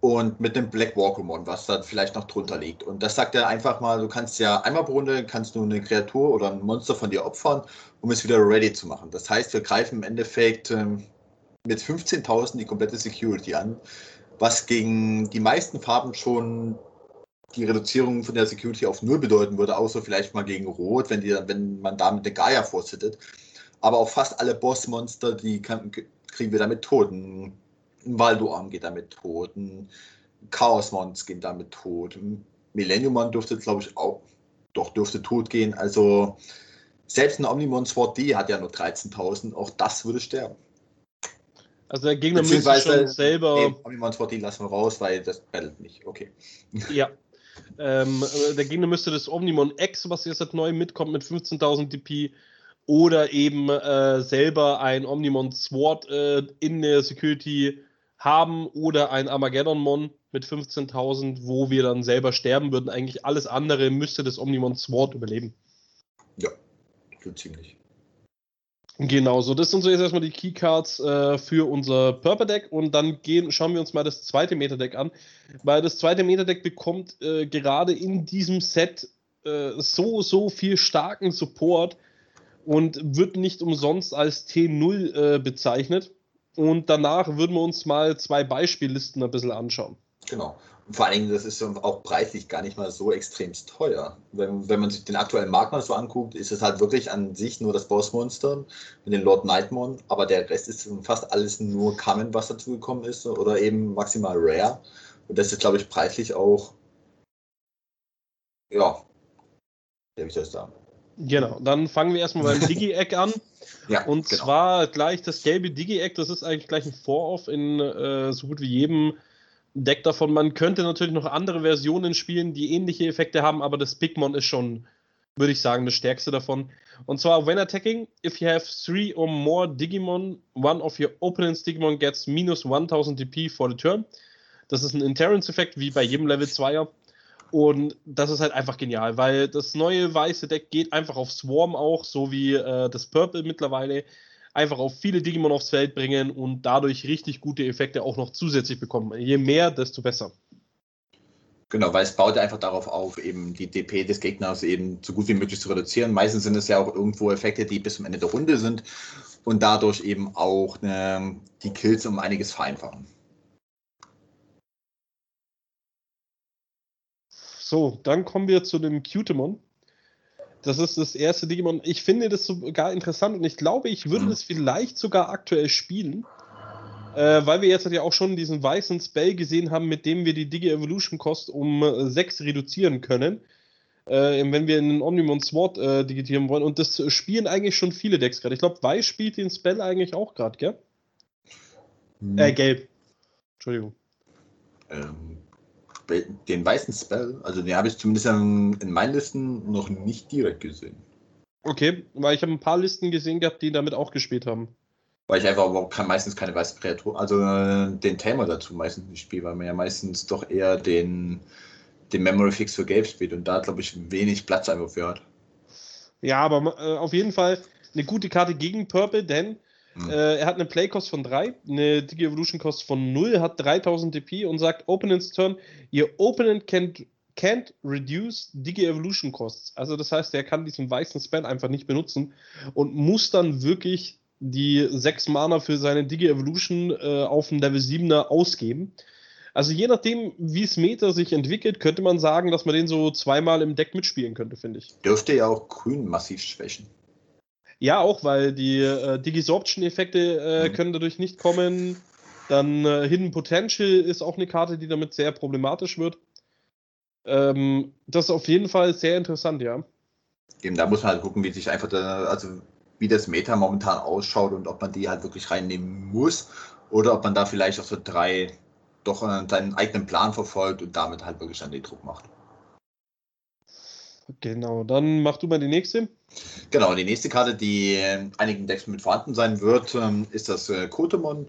und mit dem Black Walkermon, was da vielleicht noch drunter liegt. Und das sagt er einfach mal, du kannst ja einmal pro Runde kannst du eine Kreatur oder ein Monster von dir opfern, um es wieder ready zu machen. Das heißt, wir greifen im Endeffekt ähm, mit 15.000 die komplette Security an, was gegen die meisten Farben schon die Reduzierung von der Security auf null bedeuten würde, außer vielleicht mal gegen Rot, wenn, die, wenn man damit eine Gaia vorsittet. Aber auch fast alle Bossmonster, die kann, kriegen wir damit Toten. Ein Waldo-Arm geht damit tot, ein Chaos-Mons geht damit tot, Millennium-Mon dürfte, glaube ich, auch, doch dürfte tot gehen. Also selbst ein Omnimon Sword D hat ja nur 13.000, auch das würde sterben. Also der Gegner müsste schon selber... Nee, Omnimon Sword D lassen wir raus, weil das battlet nicht, okay. *laughs* Ja. Ähm, äh, der Gegner müsste das Omnimon X, was jetzt neu mitkommt, mit 15.000 DP oder eben äh, selber ein Omnimon Sword äh, in der Security haben oder ein Armageddon-Mon mit 15.000, wo wir dann selber sterben würden. Eigentlich alles andere müsste das Omnimon Sword überleben. Ja, so ziemlich. Genau, so das sind so jetzt erstmal die Keycards äh, für unser Purple Deck und dann gehen, schauen wir uns mal das zweite Meta-Deck an, weil das zweite Meta-Deck bekommt äh, gerade in diesem Set äh, so, so viel starken Support und wird nicht umsonst als T0 äh, bezeichnet. Und danach würden wir uns mal zwei Beispiellisten ein bisschen anschauen. Genau. Vor allen Dingen, das ist auch preislich gar nicht mal so extrem teuer. Wenn, wenn man sich den aktuellen Markt mal so anguckt, ist es halt wirklich an sich nur das Bossmonster mit den Lord Nightmon, aber der Rest ist fast alles nur Common, was dazugekommen ist, oder eben maximal Rare. Und das ist, glaube ich, preislich auch, ja, wie ich das sagen? Genau, dann fangen wir erstmal beim Digi-Egg an. *laughs* ja, und genau. zwar gleich das gelbe Digi-Egg, das ist eigentlich gleich ein Vor-Off in äh, so gut wie jedem Deck davon. Man könnte natürlich noch andere Versionen spielen, die ähnliche Effekte haben, aber das Bigmon ist schon, würde ich sagen, das stärkste davon. Und zwar, when attacking, if you have three or more Digimon, one of your opponent's Digimon gets minus 1000 DP for the turn. Das ist ein Interrence-Effekt, wie bei jedem Level 2er. Und das ist halt einfach genial, weil das neue weiße Deck geht einfach auf Swarm auch, so wie äh, das Purple mittlerweile. Einfach auf viele Digimon aufs Feld bringen und dadurch richtig gute Effekte auch noch zusätzlich bekommen. Je mehr, desto besser. Genau, weil es baut einfach darauf auf, eben die DP des Gegners eben so gut wie möglich zu reduzieren. Meistens sind es ja auch irgendwo Effekte, die bis zum Ende der Runde sind und dadurch eben auch ne, die Kills um einiges vereinfachen. So, dann kommen wir zu dem Cutemon. Das ist das erste Digimon. Ich finde das sogar interessant und ich glaube, ich würde mhm. das vielleicht sogar aktuell spielen. Äh, weil wir jetzt ja auch schon diesen weißen Spell gesehen haben, mit dem wir die Digi Evolution Cost um 6 reduzieren können. Äh, wenn wir in den Omnimon Sword äh, digitieren wollen. Und das spielen eigentlich schon viele Decks gerade. Ich glaube, Weiß spielt den Spell eigentlich auch gerade, gell? Mhm. Äh, gelb. Entschuldigung. Ähm, den weißen Spell, also den habe ich zumindest in meinen Listen noch nicht direkt gesehen. Okay, weil ich habe ein paar Listen gesehen gehabt, die damit auch gespielt haben. Weil ich einfach kann meistens keine weiße Kreatur, also äh, den Tamer dazu meistens nicht spiele, weil man ja meistens doch eher den, den Memory Fix für Gelb spielt und da glaube ich wenig Platz einfach für hat. Ja, aber äh, auf jeden Fall eine gute Karte gegen Purple, denn hm. Äh, er hat eine Play-Cost von 3, eine Digi Evolution Cost von 0, hat 3000 DP und sagt Opponent's Turn, your opponent can't, can't reduce Digi Evolution Costs. Also das heißt, er kann diesen weißen Spell einfach nicht benutzen und muss dann wirklich die 6 Mana für seine Digi Evolution äh, auf dem Level 7er ausgeben. Also je nachdem, wie es Meta sich entwickelt, könnte man sagen, dass man den so zweimal im Deck mitspielen könnte, finde ich. Dürfte ja auch Grün massiv schwächen. Ja, auch, weil die äh, Digisorption-Effekte äh, mhm. können dadurch nicht kommen. Dann äh, Hidden Potential ist auch eine Karte, die damit sehr problematisch wird. Ähm, das ist auf jeden Fall sehr interessant, ja. Eben, da muss man halt gucken, wie sich einfach, da, also wie das Meta momentan ausschaut und ob man die halt wirklich reinnehmen muss oder ob man da vielleicht auch so drei doch äh, seinen eigenen Plan verfolgt und damit halt wirklich dann den Druck macht. Genau, dann mach du mal die nächste. Genau, die nächste Karte, die in einigen Decks mit vorhanden sein wird, ähm, ist das äh, Kotemon.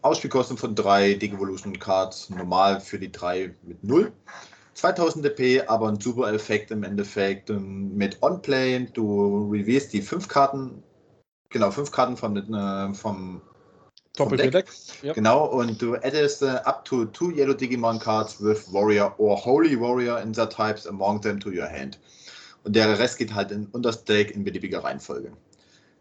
Ausspielkosten von 3 Devolution Cards, normal für die 3 mit 0. 2000 DP, aber ein super Effekt im Endeffekt ähm, mit On-Play. Du revealst die 5 Karten, genau, 5 Karten vom, äh, vom Doppeldeck. Deck. Ja. Genau, und du addest uh, up to two yellow Digimon cards with Warrior or Holy Warrior in their types among them to your hand. Und der Rest geht halt in, in das Deck in beliebiger Reihenfolge.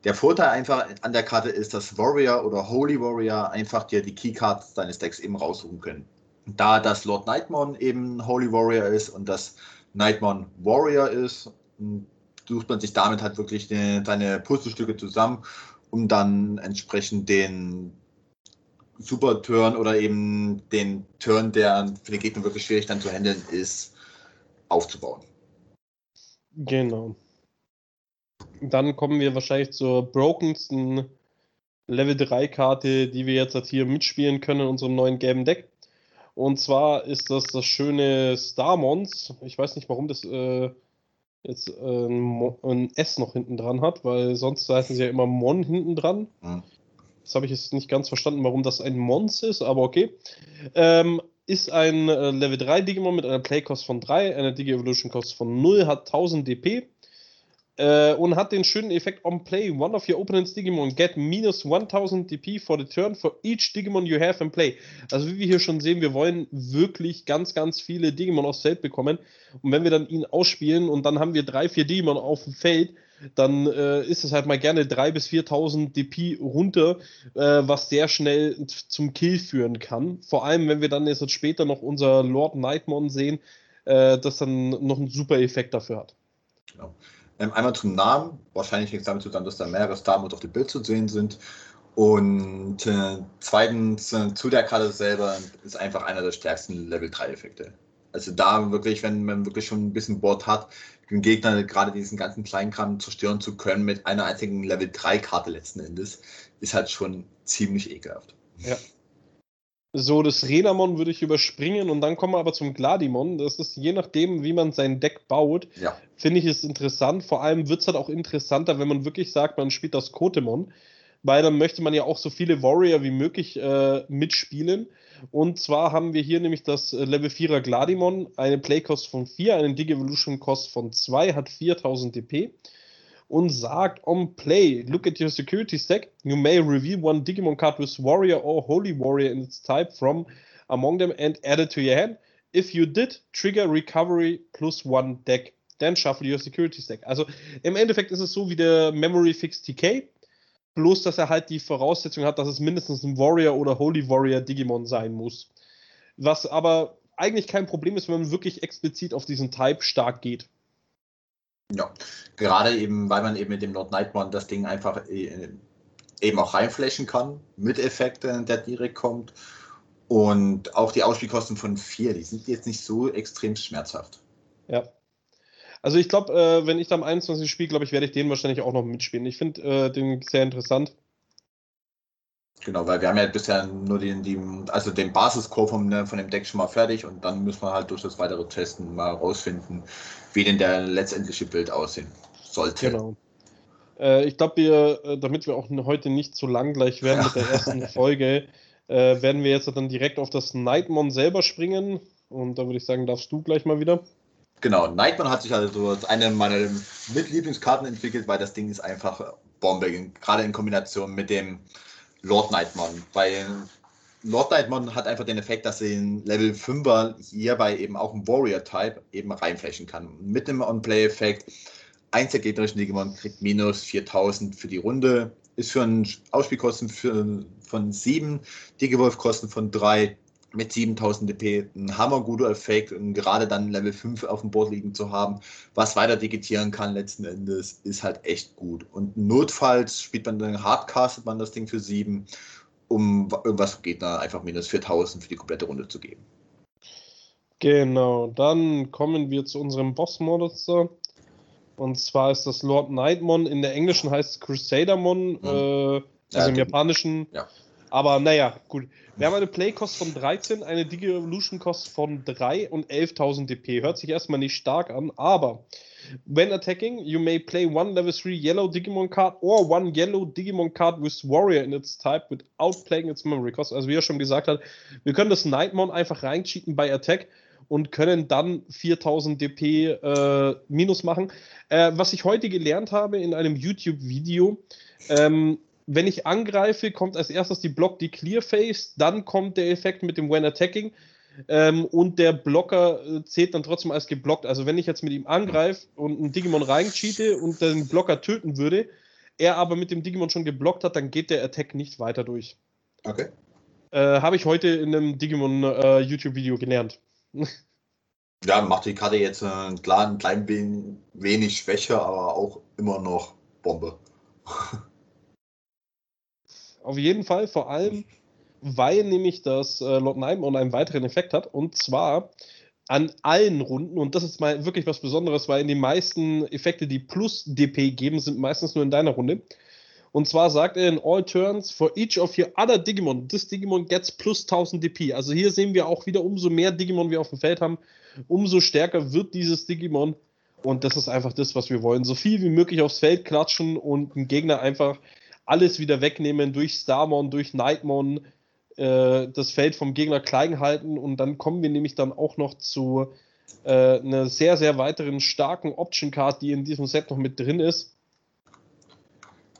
Der Vorteil einfach an der Karte ist, dass Warrior oder Holy Warrior einfach dir die Keycards deines Decks eben raussuchen können. Da das Lord Nightmon eben Holy Warrior ist und das Nightmon Warrior ist, sucht man sich damit halt wirklich seine Puzzlestücke zusammen, um dann entsprechend den super Turn oder eben den Turn, der für den Gegner wirklich schwierig dann zu handeln ist, aufzubauen. Genau. Dann kommen wir wahrscheinlich zur brokensten Level 3 Karte, die wir jetzt hier mitspielen können in unserem neuen gelben Deck. Und zwar ist das das schöne Starmons. Ich weiß nicht, warum das äh, jetzt äh, ein, ein, S noch hinten dran hat, weil sonst heißen sie ja immer Mon hinten dran. Mhm. Das habe ich jetzt nicht ganz verstanden, warum das ein Mons ist, aber okay. Ähm, ist ein äh, Level 3 Digimon mit einer Playcost von 3, einer Digi-Evolution Cost von 0, hat 1000 DP äh, und hat den schönen Effekt on play. One of your opponent's Digimon get minus 1000 DP for the turn for each Digimon you have in play. Also wie wir hier schon sehen, wir wollen wirklich ganz, ganz viele Digimon aufs Feld bekommen. Und wenn wir dann ihn ausspielen und dann haben wir drei, vier Digimon auf dem Feld, dann äh, ist es halt mal gerne 3.000 bis 4.000 DP runter, äh, was sehr schnell zum Kill führen kann. Vor allem, wenn wir dann jetzt später noch unser Lord Nightmon sehen, äh, das dann noch einen super Effekt dafür hat. Genau. Ähm, einmal zum Namen. Wahrscheinlich hängt es damit zusammen, dass da mehrere Starmods auf dem Bild zu sehen sind. Und äh, zweitens äh, zu der Karte selber ist einfach einer der stärksten Level 3 Effekte. Also da wirklich, wenn man wirklich schon ein bisschen Board hat, den Gegner gerade diesen ganzen Kleinkram zerstören zu können mit einer einzigen Level 3 Karte letzten Endes, ist halt schon ziemlich ekelhaft. Ja. So, das Renamon würde ich überspringen und dann kommen wir aber zum Gladimon. Das ist je nachdem, wie man sein Deck baut, ja. finde ich es interessant. Vor allem wird es halt auch interessanter, wenn man wirklich sagt, man spielt das Kotemon, weil dann möchte man ja auch so viele Warrior wie möglich äh, mitspielen. Und zwar haben wir hier nämlich das äh, Level 4er Gladimon, eine Playcost von 4, einen Dig Evolution Cost von 2, hat 4000 DP und sagt on play, look at your security stack, you may reveal one Digimon card with Warrior or Holy Warrior in its type from among them and add it to your hand. If you did, trigger Recovery plus one Deck. Then shuffle your security stack. Also im Endeffekt ist es so wie der Memory Fix TK, bloß dass er halt die Voraussetzung hat, dass es mindestens ein Warrior oder Holy Warrior Digimon sein muss. Was aber eigentlich kein Problem ist, wenn man wirklich explizit auf diesen Type stark geht. Ja, gerade eben, weil man eben mit dem Lord Nightmon das Ding einfach äh, eben auch reinflächen kann, mit Effekten, der direkt kommt. Und auch die Ausspielkosten von 4, die sind jetzt nicht so extrem schmerzhaft. Ja. Also ich glaube, äh, wenn ich da am 21. spiele, glaube ich, werde ich den wahrscheinlich auch noch mitspielen. Ich finde äh, den sehr interessant. Genau, weil wir haben ja bisher nur den, den also den Basiscore von, ne, von dem Deck schon mal fertig und dann müssen wir halt durch das weitere Testen mal rausfinden, wie denn der letztendliche Bild aussehen sollte. Genau. Äh, ich glaube, wir, äh, damit wir auch heute nicht zu lang gleich werden ja. mit der ersten *laughs* Folge, äh, werden wir jetzt dann direkt auf das Nightmon selber springen. Und da würde ich sagen, darfst du gleich mal wieder. Genau, Nightmon hat sich also als eine meiner Mitlieblingskarten entwickelt, weil das Ding ist einfach Bombe, gerade in Kombination mit dem Lord Nightmon. Weil Lord Nightmon hat einfach den Effekt, dass er den Level 5er hierbei eben auch ein Warrior-Type eben reinflächen kann. Mit dem On-Play-Effekt, eins der gegnerischen Digimon kriegt minus 4000 für die Runde, ist für einen Ausspielkosten für, von 7, Digewolf-Kosten von 3, mit 7000 DP ein hammerguter Effekt und gerade dann Level 5 auf dem Board liegen zu haben, was weiter digitieren kann letzten Endes, ist halt echt gut. Und notfalls spielt man dann, hardcastet man das Ding für 7, um irgendwas Gegner einfach minus 4000 für die komplette Runde zu geben. Genau, dann kommen wir zu unserem Boss-Monster. Und zwar ist das Lord Nightmon. In der englischen heißt es Crusadermon, mhm. äh, also ja, im japanischen. Ja. Aber naja, gut. Wir haben eine Play-Cost von 13, eine Digi-Evolution-Cost von 3 und 11.000 DP. Hört sich erstmal nicht stark an, aber when attacking, you may play one level 3 yellow Digimon card or one yellow Digimon card with Warrior in its type without playing its memory cost. Also wie er schon gesagt hat, wir können das Nightmon einfach reincheaten bei Attack und können dann 4000 DP äh, minus machen. Äh, was ich heute gelernt habe in einem YouTube-Video, ähm, wenn ich angreife, kommt als erstes die Block, die Clear Face, dann kommt der Effekt mit dem When Attacking ähm, und der Blocker äh, zählt dann trotzdem als geblockt. Also wenn ich jetzt mit ihm angreife und einen Digimon reincheate und den Blocker töten würde, er aber mit dem Digimon schon geblockt hat, dann geht der Attack nicht weiter durch. Okay. Äh, Habe ich heute in einem Digimon äh, YouTube-Video gelernt. ja, macht die Karte jetzt äh, klar ein klein wenig schwächer, aber auch immer noch Bombe. *laughs* Auf jeden Fall, vor allem, weil nämlich das äh, Lord Nightmare einen weiteren Effekt hat. Und zwar an allen Runden, und das ist mal wirklich was Besonderes, weil in den meisten Effekte, die plus DP geben, sind meistens nur in deiner Runde. Und zwar sagt er in all turns, for each of your other Digimon, this Digimon gets plus 1000 DP. Also hier sehen wir auch wieder, umso mehr Digimon wir auf dem Feld haben, umso stärker wird dieses Digimon. Und das ist einfach das, was wir wollen. So viel wie möglich aufs Feld klatschen und einen Gegner einfach alles wieder wegnehmen durch Starmon, durch Nightmon, äh, das Feld vom Gegner klein halten. Und dann kommen wir nämlich dann auch noch zu äh, einer sehr, sehr weiteren starken Option Card, die in diesem Set noch mit drin ist.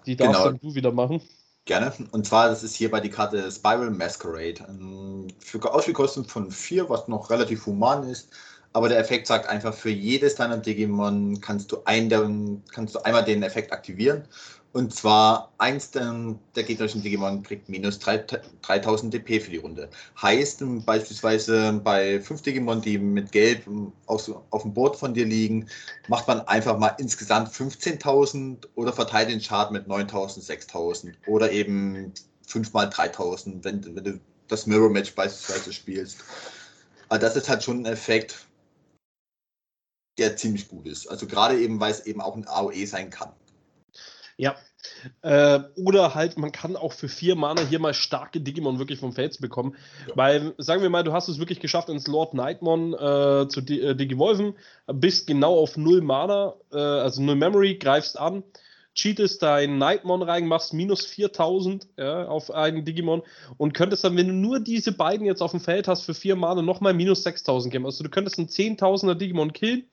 Die darfst genau. du wieder machen. Gerne. Und zwar, das ist hierbei die Karte Spiral Masquerade. Ähm, für Ausspielkosten von 4, was noch relativ human ist. Aber der Effekt sagt einfach, für jedes deiner Digimon kannst du, ein, kannst du einmal den Effekt aktivieren. Und zwar eins der, der gegnerischen Digimon kriegt minus 3000 DP für die Runde. Heißt beispielsweise bei fünf Digimon, die mit Gelb auf, auf dem Board von dir liegen, macht man einfach mal insgesamt 15.000 oder verteilt den Schaden mit 9.000, 6.000 oder eben 5 mal 3.000, wenn, wenn du das Mirror Match beispielsweise spielst. Aber das ist halt schon ein Effekt, der ziemlich gut ist. Also gerade eben, weil es eben auch ein AOE sein kann. Ja. Äh, oder halt, man kann auch für vier Mana hier mal starke Digimon wirklich vom Fels bekommen. Ja. Weil, sagen wir mal, du hast es wirklich geschafft, ins Lord Nightmon äh, zu di äh, Digivolven, bist genau auf null Mana, äh, also null Memory, greifst an, cheatest dein Nightmon rein, machst minus 4000 ja, auf einen Digimon und könntest dann, wenn du nur diese beiden jetzt auf dem Feld hast, für vier Mana nochmal minus 6000 geben. Also du könntest einen 10.000er Digimon killen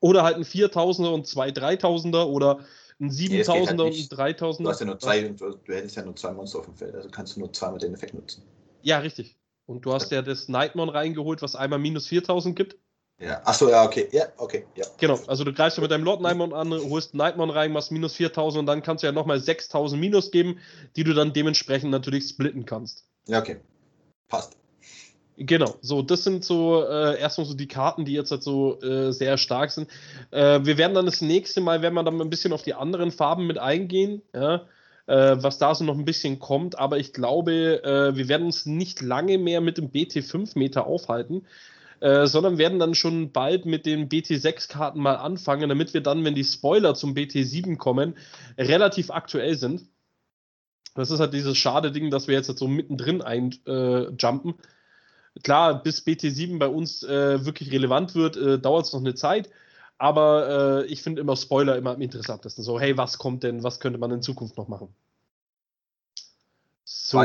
oder halt einen 4000er und zwei 3000er oder ein 7000er halt und ein 3000er. Du hast ja nur zwei, du hättest ja nur zwei Monster auf dem Feld, also kannst du nur zweimal den Effekt nutzen. Ja, richtig. Und du hast ja das Nightmon reingeholt, was einmal minus 4000 gibt. Ja, achso, ja, okay, ja, okay, ja. Genau, also du greifst ja mit deinem Lord Nightmon an, holst Nightmon rein, machst minus 4000 und dann kannst du ja nochmal 6000 minus geben, die du dann dementsprechend natürlich splitten kannst. Ja, okay. Passt. Genau, so, das sind so äh, erstmal so die Karten, die jetzt halt so äh, sehr stark sind. Äh, wir werden dann das nächste Mal, wenn wir dann ein bisschen auf die anderen Farben mit eingehen, ja, äh, was da so noch ein bisschen kommt, aber ich glaube, äh, wir werden uns nicht lange mehr mit dem BT5 Meter aufhalten, äh, sondern werden dann schon bald mit den BT6-Karten mal anfangen, damit wir dann, wenn die Spoiler zum BT7 kommen, relativ aktuell sind. Das ist halt dieses schade Ding, dass wir jetzt halt so mittendrin einjumpen. Äh, Klar, bis BT7 bei uns äh, wirklich relevant wird, äh, dauert es noch eine Zeit. Aber äh, ich finde immer Spoiler immer am interessantesten. So, hey, was kommt denn, was könnte man in Zukunft noch machen? So.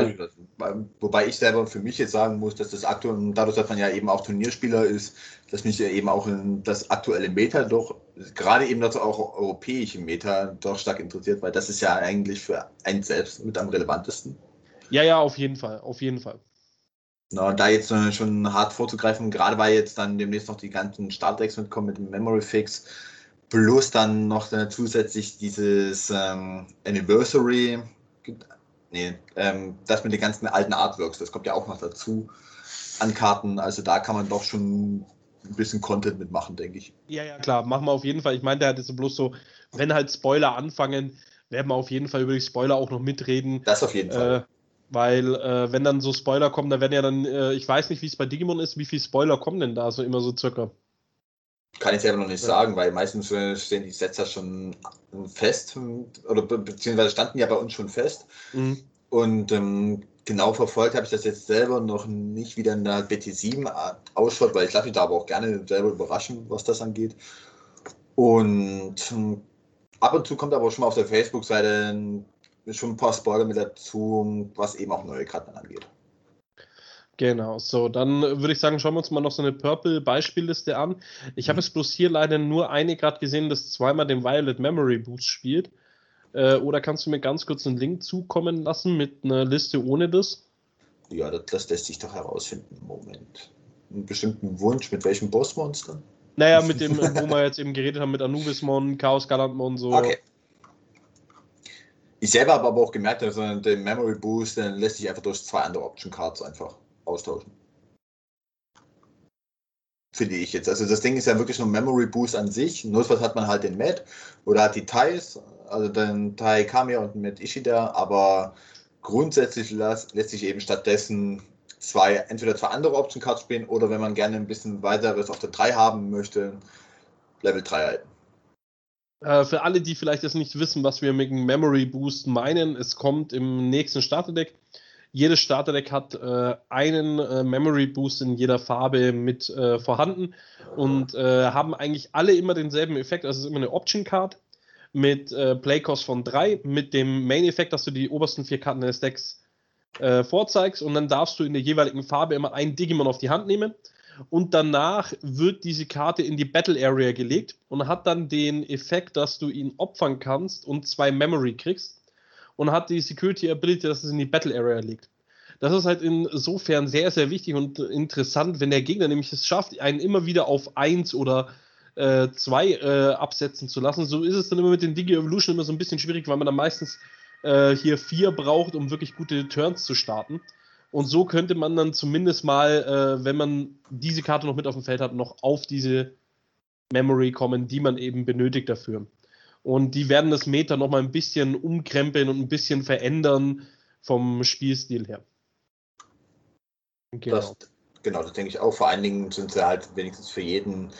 Wobei ich selber für mich jetzt sagen muss, dass das aktuell, dadurch, dass man ja eben auch Turnierspieler ist, dass mich ja eben auch in das aktuelle Meta doch, gerade eben das auch europäische Meta doch stark interessiert, weil das ist ja eigentlich für einen selbst mit am relevantesten. Ja, ja, auf jeden Fall, auf jeden Fall. Na, da jetzt äh, schon hart vorzugreifen, gerade weil jetzt dann demnächst noch die ganzen Startdecks mitkommen mit dem Memory Fix, plus dann noch äh, zusätzlich dieses ähm, Anniversary, nee, ähm, das mit den ganzen alten Artworks, das kommt ja auch noch dazu an Karten. Also da kann man doch schon ein bisschen Content mitmachen, denke ich. Ja, ja, klar, machen wir auf jeden Fall. Ich meine, der hat jetzt bloß so, wenn halt Spoiler anfangen, werden wir auf jeden Fall über die Spoiler auch noch mitreden. Das auf jeden Fall. Äh, weil, äh, wenn dann so Spoiler kommen, da werden ja dann, äh, ich weiß nicht, wie es bei Digimon ist, wie viele Spoiler kommen denn da so immer so circa? Kann ich selber noch nicht ja. sagen, weil meistens äh, stehen die Sets ja schon fest, oder be beziehungsweise standen ja bei uns schon fest. Mhm. Und ähm, genau verfolgt habe ich das jetzt selber noch nicht, wie dann der BT7 ausschaut, weil ich lasse mich da aber auch gerne selber überraschen, was das angeht. Und ähm, ab und zu kommt aber auch schon mal auf der Facebook-Seite schon ein paar Spoiler mit dazu, was eben auch neue Karten angeht. Genau, so, dann würde ich sagen, schauen wir uns mal noch so eine Purple-Beispielliste an. Ich habe mhm. es bloß hier leider nur eine gerade gesehen, das zweimal den Violet Memory Boost spielt. Äh, oder kannst du mir ganz kurz einen Link zukommen lassen mit einer Liste ohne das? Ja, das, das lässt sich doch herausfinden. Moment. Einen bestimmten Wunsch, mit welchem Bossmonster? Naja, *laughs* mit dem, wo wir jetzt eben geredet haben, mit Anubismon, Chaos Galantmon, so. Okay. Ich selber habe aber auch gemerkt, dass den Memory Boost den lässt sich einfach durch zwei andere Option Cards einfach austauschen. Finde ich jetzt. Also das Ding ist ja wirklich nur Memory Boost an sich. Notfalls hat man halt den Matt oder hat die Thais, also den Tai Kamiya und mit Ishida, aber grundsätzlich lässt, lässt sich eben stattdessen zwei, entweder zwei andere Option Cards spielen oder wenn man gerne ein bisschen weiteres auf der 3 haben möchte, Level 3 halten. Äh, für alle, die vielleicht jetzt nicht wissen, was wir mit dem Memory Boost meinen, es kommt im nächsten Starterdeck. Jedes Starterdeck hat äh, einen äh, Memory Boost in jeder Farbe mit äh, vorhanden und äh, haben eigentlich alle immer denselben Effekt. Also es ist immer eine Option Card mit äh, Playcost von 3, mit dem Main-Effekt, dass du die obersten vier Karten des Decks vorzeigst und dann darfst du in der jeweiligen Farbe immer einen Digimon auf die Hand nehmen und danach wird diese Karte in die Battle Area gelegt und hat dann den Effekt, dass du ihn opfern kannst und zwei Memory kriegst und hat die Security Ability, dass es in die Battle Area liegt. Das ist halt insofern sehr, sehr wichtig und interessant, wenn der Gegner nämlich es schafft, einen immer wieder auf 1 oder 2 äh, äh, absetzen zu lassen. So ist es dann immer mit den Digi Evolution immer so ein bisschen schwierig, weil man dann meistens äh, hier 4 braucht, um wirklich gute Turns zu starten. Und so könnte man dann zumindest mal, äh, wenn man diese Karte noch mit auf dem Feld hat, noch auf diese Memory kommen, die man eben benötigt dafür. Und die werden das Meta noch mal ein bisschen umkrempeln und ein bisschen verändern vom Spielstil her. Genau. Das, genau, das denke ich auch. Vor allen Dingen sind sie halt wenigstens für jeden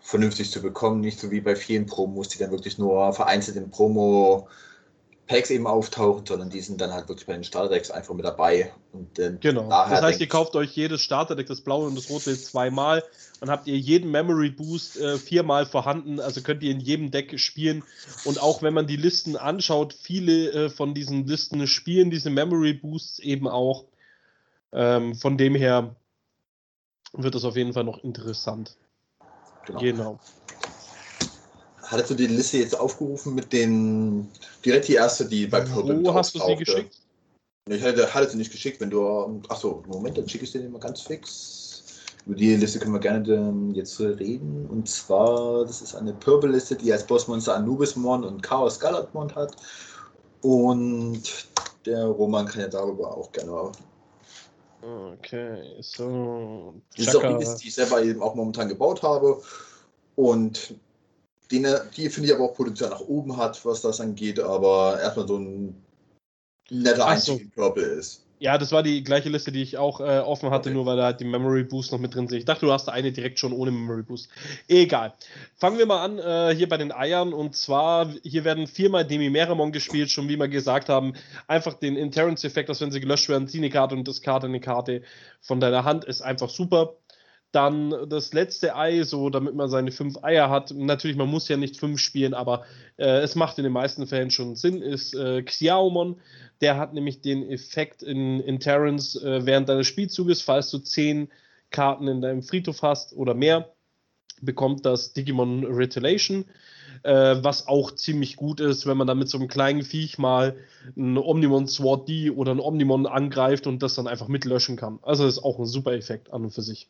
vernünftig zu bekommen, nicht so wie bei vielen Promos, die dann wirklich nur vereinzelt im Promo Packs eben auftauchen, sondern die sind dann halt wirklich bei den Starterdecks einfach mit dabei. Und, äh, genau. Das heißt, ihr kauft euch jedes Starterdeck, das blaue und das rote zweimal. Dann habt ihr jeden Memory Boost äh, viermal vorhanden. Also könnt ihr in jedem Deck spielen. Und auch wenn man die Listen anschaut, viele äh, von diesen Listen spielen diese Memory Boosts eben auch. Ähm, von dem her wird es auf jeden Fall noch interessant. Genau. genau. Hattest du die Liste jetzt aufgerufen mit den, direkt die erste, die bei Purple Wo hast du sie geschickt? Ich hatte, hatte sie nicht geschickt, wenn du, achso, Moment, dann schicke ich dir mal ganz fix. Über die Liste können wir gerne jetzt reden. Und zwar, das ist eine Purple-Liste, die als Bossmonster Anubismon und Chaos Galatmon hat. Und der Roman kann ja darüber auch gerne. Okay, so. Das ist auch die Liste, die ich selber eben auch momentan gebaut habe. Und die, die finde ich aber auch Potenzial nach oben hat, was das angeht, aber erstmal so ein netter Einstieg in Purple ist. Ja, das war die gleiche Liste, die ich auch äh, offen hatte, okay. nur weil da halt die Memory Boost noch mit drin sind. Ich dachte, du hast eine direkt schon ohne Memory Boost. Egal. Fangen wir mal an äh, hier bei den Eiern und zwar, hier werden viermal Demi-Meramon gespielt, schon wie wir gesagt haben. Einfach den Interrence-Effekt, dass wenn sie gelöscht werden, zieh eine Karte und das Karte eine Karte von deiner Hand, ist einfach super. Dann das letzte Ei, so damit man seine fünf Eier hat. Natürlich, man muss ja nicht fünf spielen, aber äh, es macht in den meisten Fällen schon Sinn, ist äh, Xiaomon. Der hat nämlich den Effekt in, in Terrence äh, während deines Spielzuges, falls du zehn Karten in deinem Friedhof hast oder mehr, bekommt das Digimon Retaliation. Äh, was auch ziemlich gut ist, wenn man dann mit so einem kleinen Viech mal ein Omnimon Sword D oder ein Omnimon angreift und das dann einfach mitlöschen kann. Also das ist auch ein super Effekt an und für sich.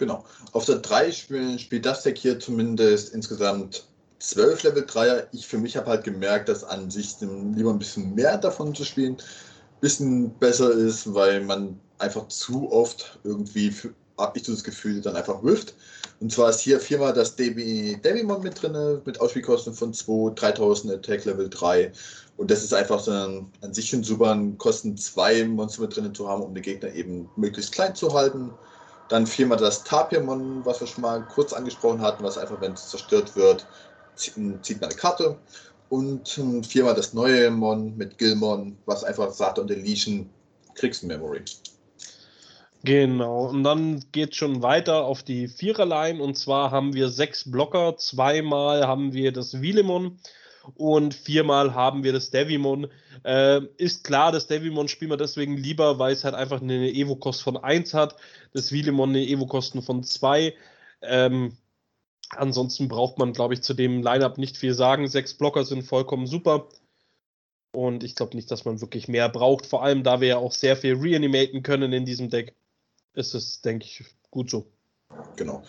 Genau. Auf der 3 spielt, spielt das Deck hier zumindest insgesamt 12 Level 3er. Ich für mich habe halt gemerkt, dass an sich lieber ein bisschen mehr davon zu spielen ein bisschen besser ist, weil man einfach zu oft irgendwie, habe ich so das Gefühl, dann einfach wirft. Und zwar ist hier viermal das Devimon mit drin, mit Ausspielkosten von 2, 3000 Attack Level 3. Und das ist einfach so ein, an sich schon super, Kosten 2 Monster mit drin zu haben, um den Gegner eben möglichst klein zu halten. Dann viermal das Tapiamon, was wir schon mal kurz angesprochen hatten, was einfach, wenn es zerstört wird, zieht, man eine Karte. Und viermal das neue Mon mit Gilmon, was einfach sagt, und kriegst Memory. Genau, und dann geht schon weiter auf die Viererline und zwar haben wir sechs Blocker, zweimal haben wir das Wilemon und viermal haben wir das Devimon. Äh, ist klar, das Devimon spielen wir deswegen lieber, weil es halt einfach eine Evo-Kost von 1 hat, das Wilemon eine Evo-Kosten von 2. Ähm, ansonsten braucht man, glaube ich, zu dem Lineup nicht viel sagen. Sechs Blocker sind vollkommen super. Und ich glaube nicht, dass man wirklich mehr braucht. Vor allem, da wir ja auch sehr viel reanimaten können in diesem Deck, ist es, denke ich, gut so. Genau.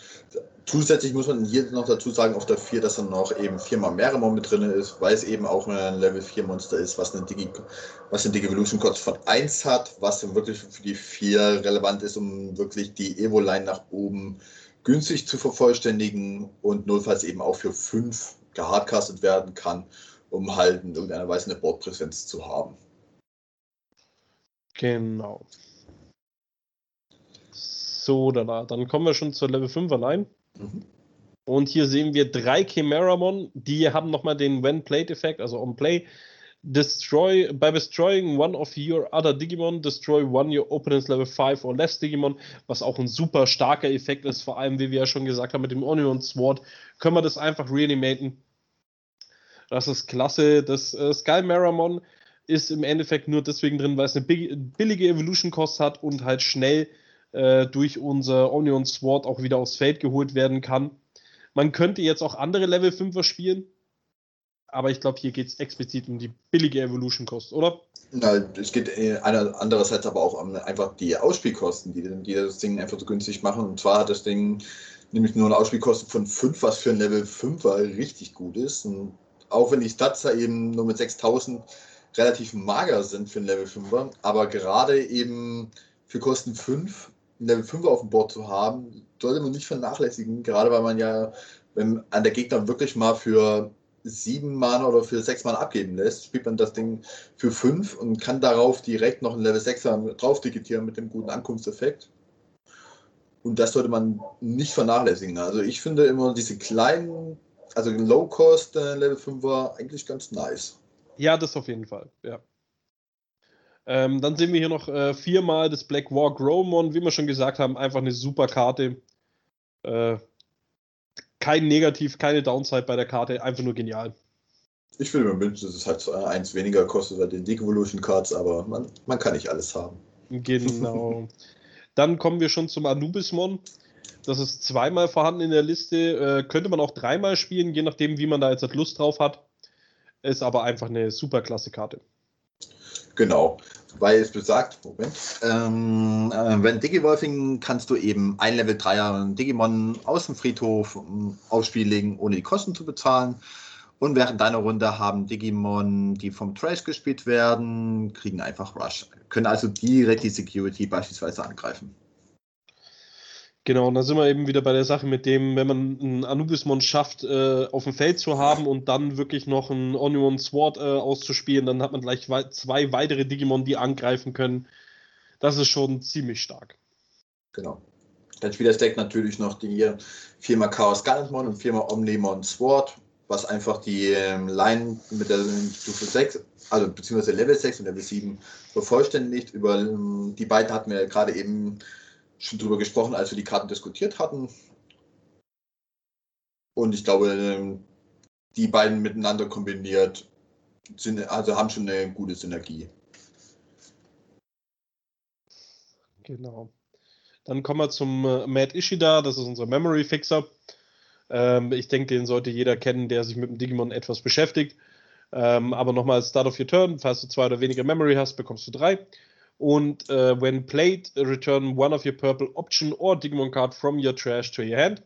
Zusätzlich muss man hier noch dazu sagen, auf der 4, dass dann noch eben viermal Meramon mit drin ist, weil es eben auch ein Level 4 Monster ist, was eine Digi, was eine Digivolution Cost von 1 hat, was dann wirklich für die 4 relevant ist, um wirklich die Evo-Line nach oben günstig zu vervollständigen und notfalls eben auch für 5 gehardcastet werden kann, um halt in irgendeiner Weise eine Bordpräsenz zu haben. Genau. So, dann, dann kommen wir schon zur Level 5 allein. Und hier sehen wir drei Chimeramon, die haben nochmal den When-Played-Effekt, also On-Play. Destroy, by destroying one of your other Digimon, destroy one your opponent's Level 5 or less Digimon, was auch ein super starker Effekt ist, vor allem, wie wir ja schon gesagt haben, mit dem Onion Sword, können wir das einfach reanimaten. Das ist klasse. Das äh, Sky Maramon ist im Endeffekt nur deswegen drin, weil es eine billige Evolution Cost hat und halt schnell äh, durch unser Onion Sword auch wieder aufs Feld geholt werden kann. Man könnte jetzt auch andere Level 5er spielen, aber ich glaube, hier geht es explizit um die billige Evolution Cost, oder? Na, es geht äh, andererseits aber auch um einfach die Ausspielkosten, die, die das Ding einfach so günstig machen. Und zwar hat das Ding nämlich nur eine Ausspielkosten von 5, was für ein Level 5er richtig gut ist. Und auch wenn die Stats eben nur mit 6000 relativ mager sind für ein Level 5er, aber gerade eben für Kosten 5 ein Level 5 auf dem Board zu haben, sollte man nicht vernachlässigen, gerade weil man ja, wenn an der Gegner wirklich mal für sieben Mana oder für sechs Mana abgeben lässt, spielt man das Ding für fünf und kann darauf direkt noch ein Level 6er drauf digitieren mit dem guten Ankunftseffekt. Und das sollte man nicht vernachlässigen. Also ich finde immer diese kleinen, also Low-Cost äh, Level 5er eigentlich ganz nice. Ja, das auf jeden Fall, ja. Ähm, dann sehen wir hier noch äh, viermal das Black War Growmon, wie wir schon gesagt haben, einfach eine super Karte. Äh, kein Negativ, keine Downside bei der Karte, einfach nur genial. Ich würde mir wünschen, dass es halt eins weniger kostet bei den Devolution Cards, aber man, man kann nicht alles haben. Genau. *laughs* Dann kommen wir schon zum Anubismon. Das ist zweimal vorhanden in der Liste. Äh, könnte man auch dreimal spielen, je nachdem, wie man da jetzt Lust drauf hat. Ist aber einfach eine super klasse Karte. Genau, weil es besagt, Moment, ähm, äh, wenn Digivolving kannst du eben ein Level 3er Digimon aus dem Friedhof ähm, aufs Spiel ohne die Kosten zu bezahlen. Und während deiner Runde haben Digimon, die vom Trash gespielt werden, kriegen einfach Rush. Können also direkt die Security beispielsweise angreifen. Genau, und da sind wir eben wieder bei der Sache mit dem, wenn man einen Anubismon schafft, äh, auf dem Feld zu haben und dann wirklich noch einen Onion Sword äh, auszuspielen, dann hat man gleich we zwei weitere Digimon, die angreifen können. Das ist schon ziemlich stark. Genau. Dann spielt das Deck natürlich noch die Firma Chaos Gallantmon und Firma Omnimon Sword, was einfach die ähm, Line mit der Stufe 6, also beziehungsweise Level 6 und Level 7 vervollständigt. Über ähm, die beiden hatten wir gerade eben schon drüber gesprochen, als wir die Karten diskutiert hatten. Und ich glaube, ähm, die beiden miteinander kombiniert sind, also haben schon eine gute Synergie. Genau. Dann kommen wir zum äh, Matt Ishida, das ist unser Memory Fixer. Ähm, ich denke, den sollte jeder kennen, der sich mit dem Digimon etwas beschäftigt. Ähm, aber nochmal Start of your Turn, falls du zwei oder weniger Memory hast, bekommst du drei. Und äh, when played, return one of your purple option or Digimon card from your trash to your hand.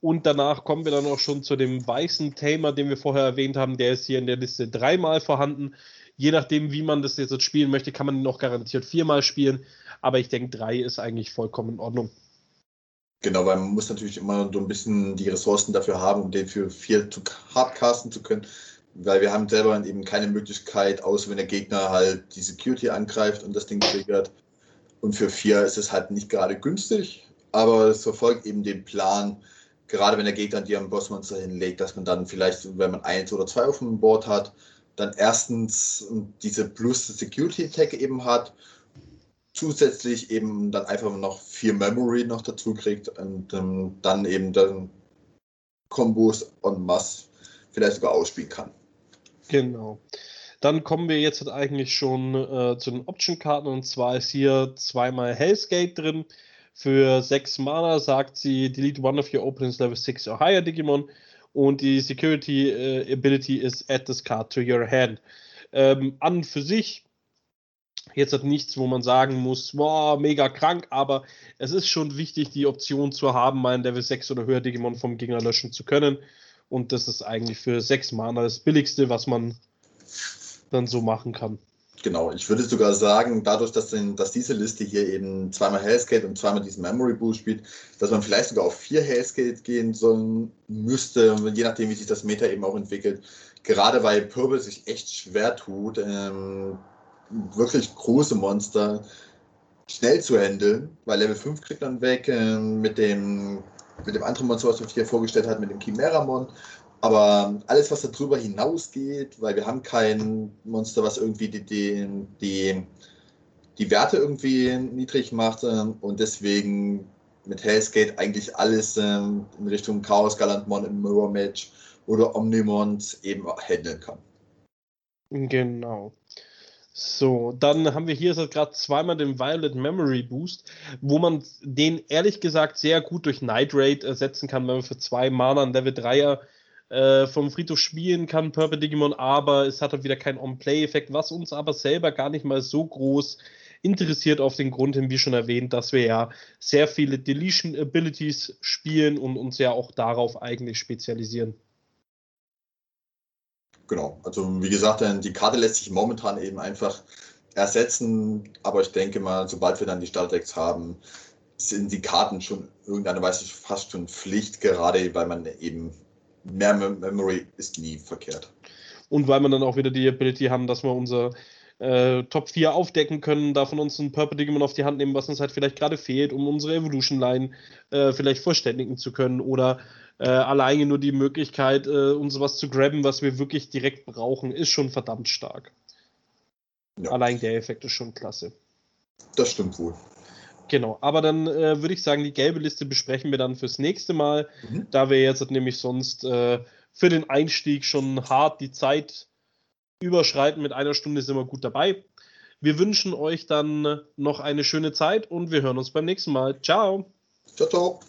Und danach kommen wir dann auch schon zu dem weißen Tamer, den wir vorher erwähnt haben. Der ist hier in der Liste dreimal vorhanden. Je nachdem, wie man das jetzt spielen möchte, kann man ihn noch garantiert viermal spielen. Aber ich denke, drei ist eigentlich vollkommen in Ordnung. Genau, weil man muss natürlich immer so ein bisschen die Ressourcen dafür haben, um den für vier zu hardcasten zu können weil wir haben selber eben keine Möglichkeit, außer wenn der Gegner halt die Security angreift und das Ding triggert. Und für vier ist es halt nicht gerade günstig, aber es verfolgt eben den Plan, gerade wenn der Gegner die am Bossmonster hinlegt, dass man dann vielleicht, wenn man eins oder zwei auf dem Board hat, dann erstens diese Plus Security Tag eben hat, zusätzlich eben dann einfach noch vier Memory noch dazu kriegt und ähm, dann eben dann Kombos en masse vielleicht sogar ausspielen kann. Genau. Dann kommen wir jetzt eigentlich schon äh, zu den Option-Karten und zwar ist hier zweimal Hellscape drin. Für 6 Mana sagt sie, delete one of your opponents level 6 or higher Digimon und die Security äh, Ability ist add this card to your hand. Ähm, an für sich jetzt hat nichts, wo man sagen muss, wow, mega krank, aber es ist schon wichtig, die Option zu haben, mein Level 6 oder höher Digimon vom Gegner löschen zu können. Und das ist eigentlich für sechs Mana das billigste, was man dann so machen kann. Genau, ich würde sogar sagen, dadurch, dass, den, dass diese Liste hier eben zweimal Hellscape und zweimal diesen Memory Boost spielt, dass man vielleicht sogar auf vier Hellscape gehen sollen müsste, je nachdem, wie sich das Meta eben auch entwickelt. Gerade weil Purple sich echt schwer tut, ähm, wirklich große Monster schnell zu handeln, weil Level 5 kriegt man weg, ähm, mit dem mit dem anderen Monster, was wir hier vorgestellt hat, mit dem Chimeramon. Aber alles, was darüber hinausgeht, weil wir haben kein Monster, was irgendwie die, die, die, die Werte irgendwie niedrig macht ähm, und deswegen mit Hellskate eigentlich alles ähm, in Richtung Chaos Galantmon im Mirror Match oder Omnimont eben handeln kann. Genau. So, dann haben wir hier gerade zweimal den Violet Memory Boost, wo man den ehrlich gesagt sehr gut durch Night Raid ersetzen kann, wenn man für zwei Mana einen Level 3er äh, vom Friedhof spielen kann, Purple Digimon, aber es hat halt wieder keinen On-Play-Effekt, was uns aber selber gar nicht mal so groß interessiert auf den Grund hin, wie schon erwähnt, dass wir ja sehr viele Deletion Abilities spielen und uns ja auch darauf eigentlich spezialisieren. Genau, also wie gesagt, die Karte lässt sich momentan eben einfach ersetzen, aber ich denke mal, sobald wir dann die Startdecks haben, sind die Karten schon irgendeine Weise fast schon Pflicht, gerade weil man eben mehr Memory ist nie verkehrt. Und weil wir dann auch wieder die Ability haben, dass wir unser äh, Top 4 aufdecken können, davon uns ein Purple Digimon auf die Hand nehmen, was uns halt vielleicht gerade fehlt, um unsere Evolution Line äh, vielleicht vollständigen zu können oder äh, alleine nur die Möglichkeit, äh, uns was zu grabben, was wir wirklich direkt brauchen, ist schon verdammt stark. Ja. Allein der Effekt ist schon klasse. Das stimmt wohl. Genau, aber dann äh, würde ich sagen, die gelbe Liste besprechen wir dann fürs nächste Mal, mhm. da wir jetzt nämlich sonst äh, für den Einstieg schon hart die Zeit überschreiten. Mit einer Stunde sind wir gut dabei. Wir wünschen euch dann noch eine schöne Zeit und wir hören uns beim nächsten Mal. Ciao. Ciao, ciao.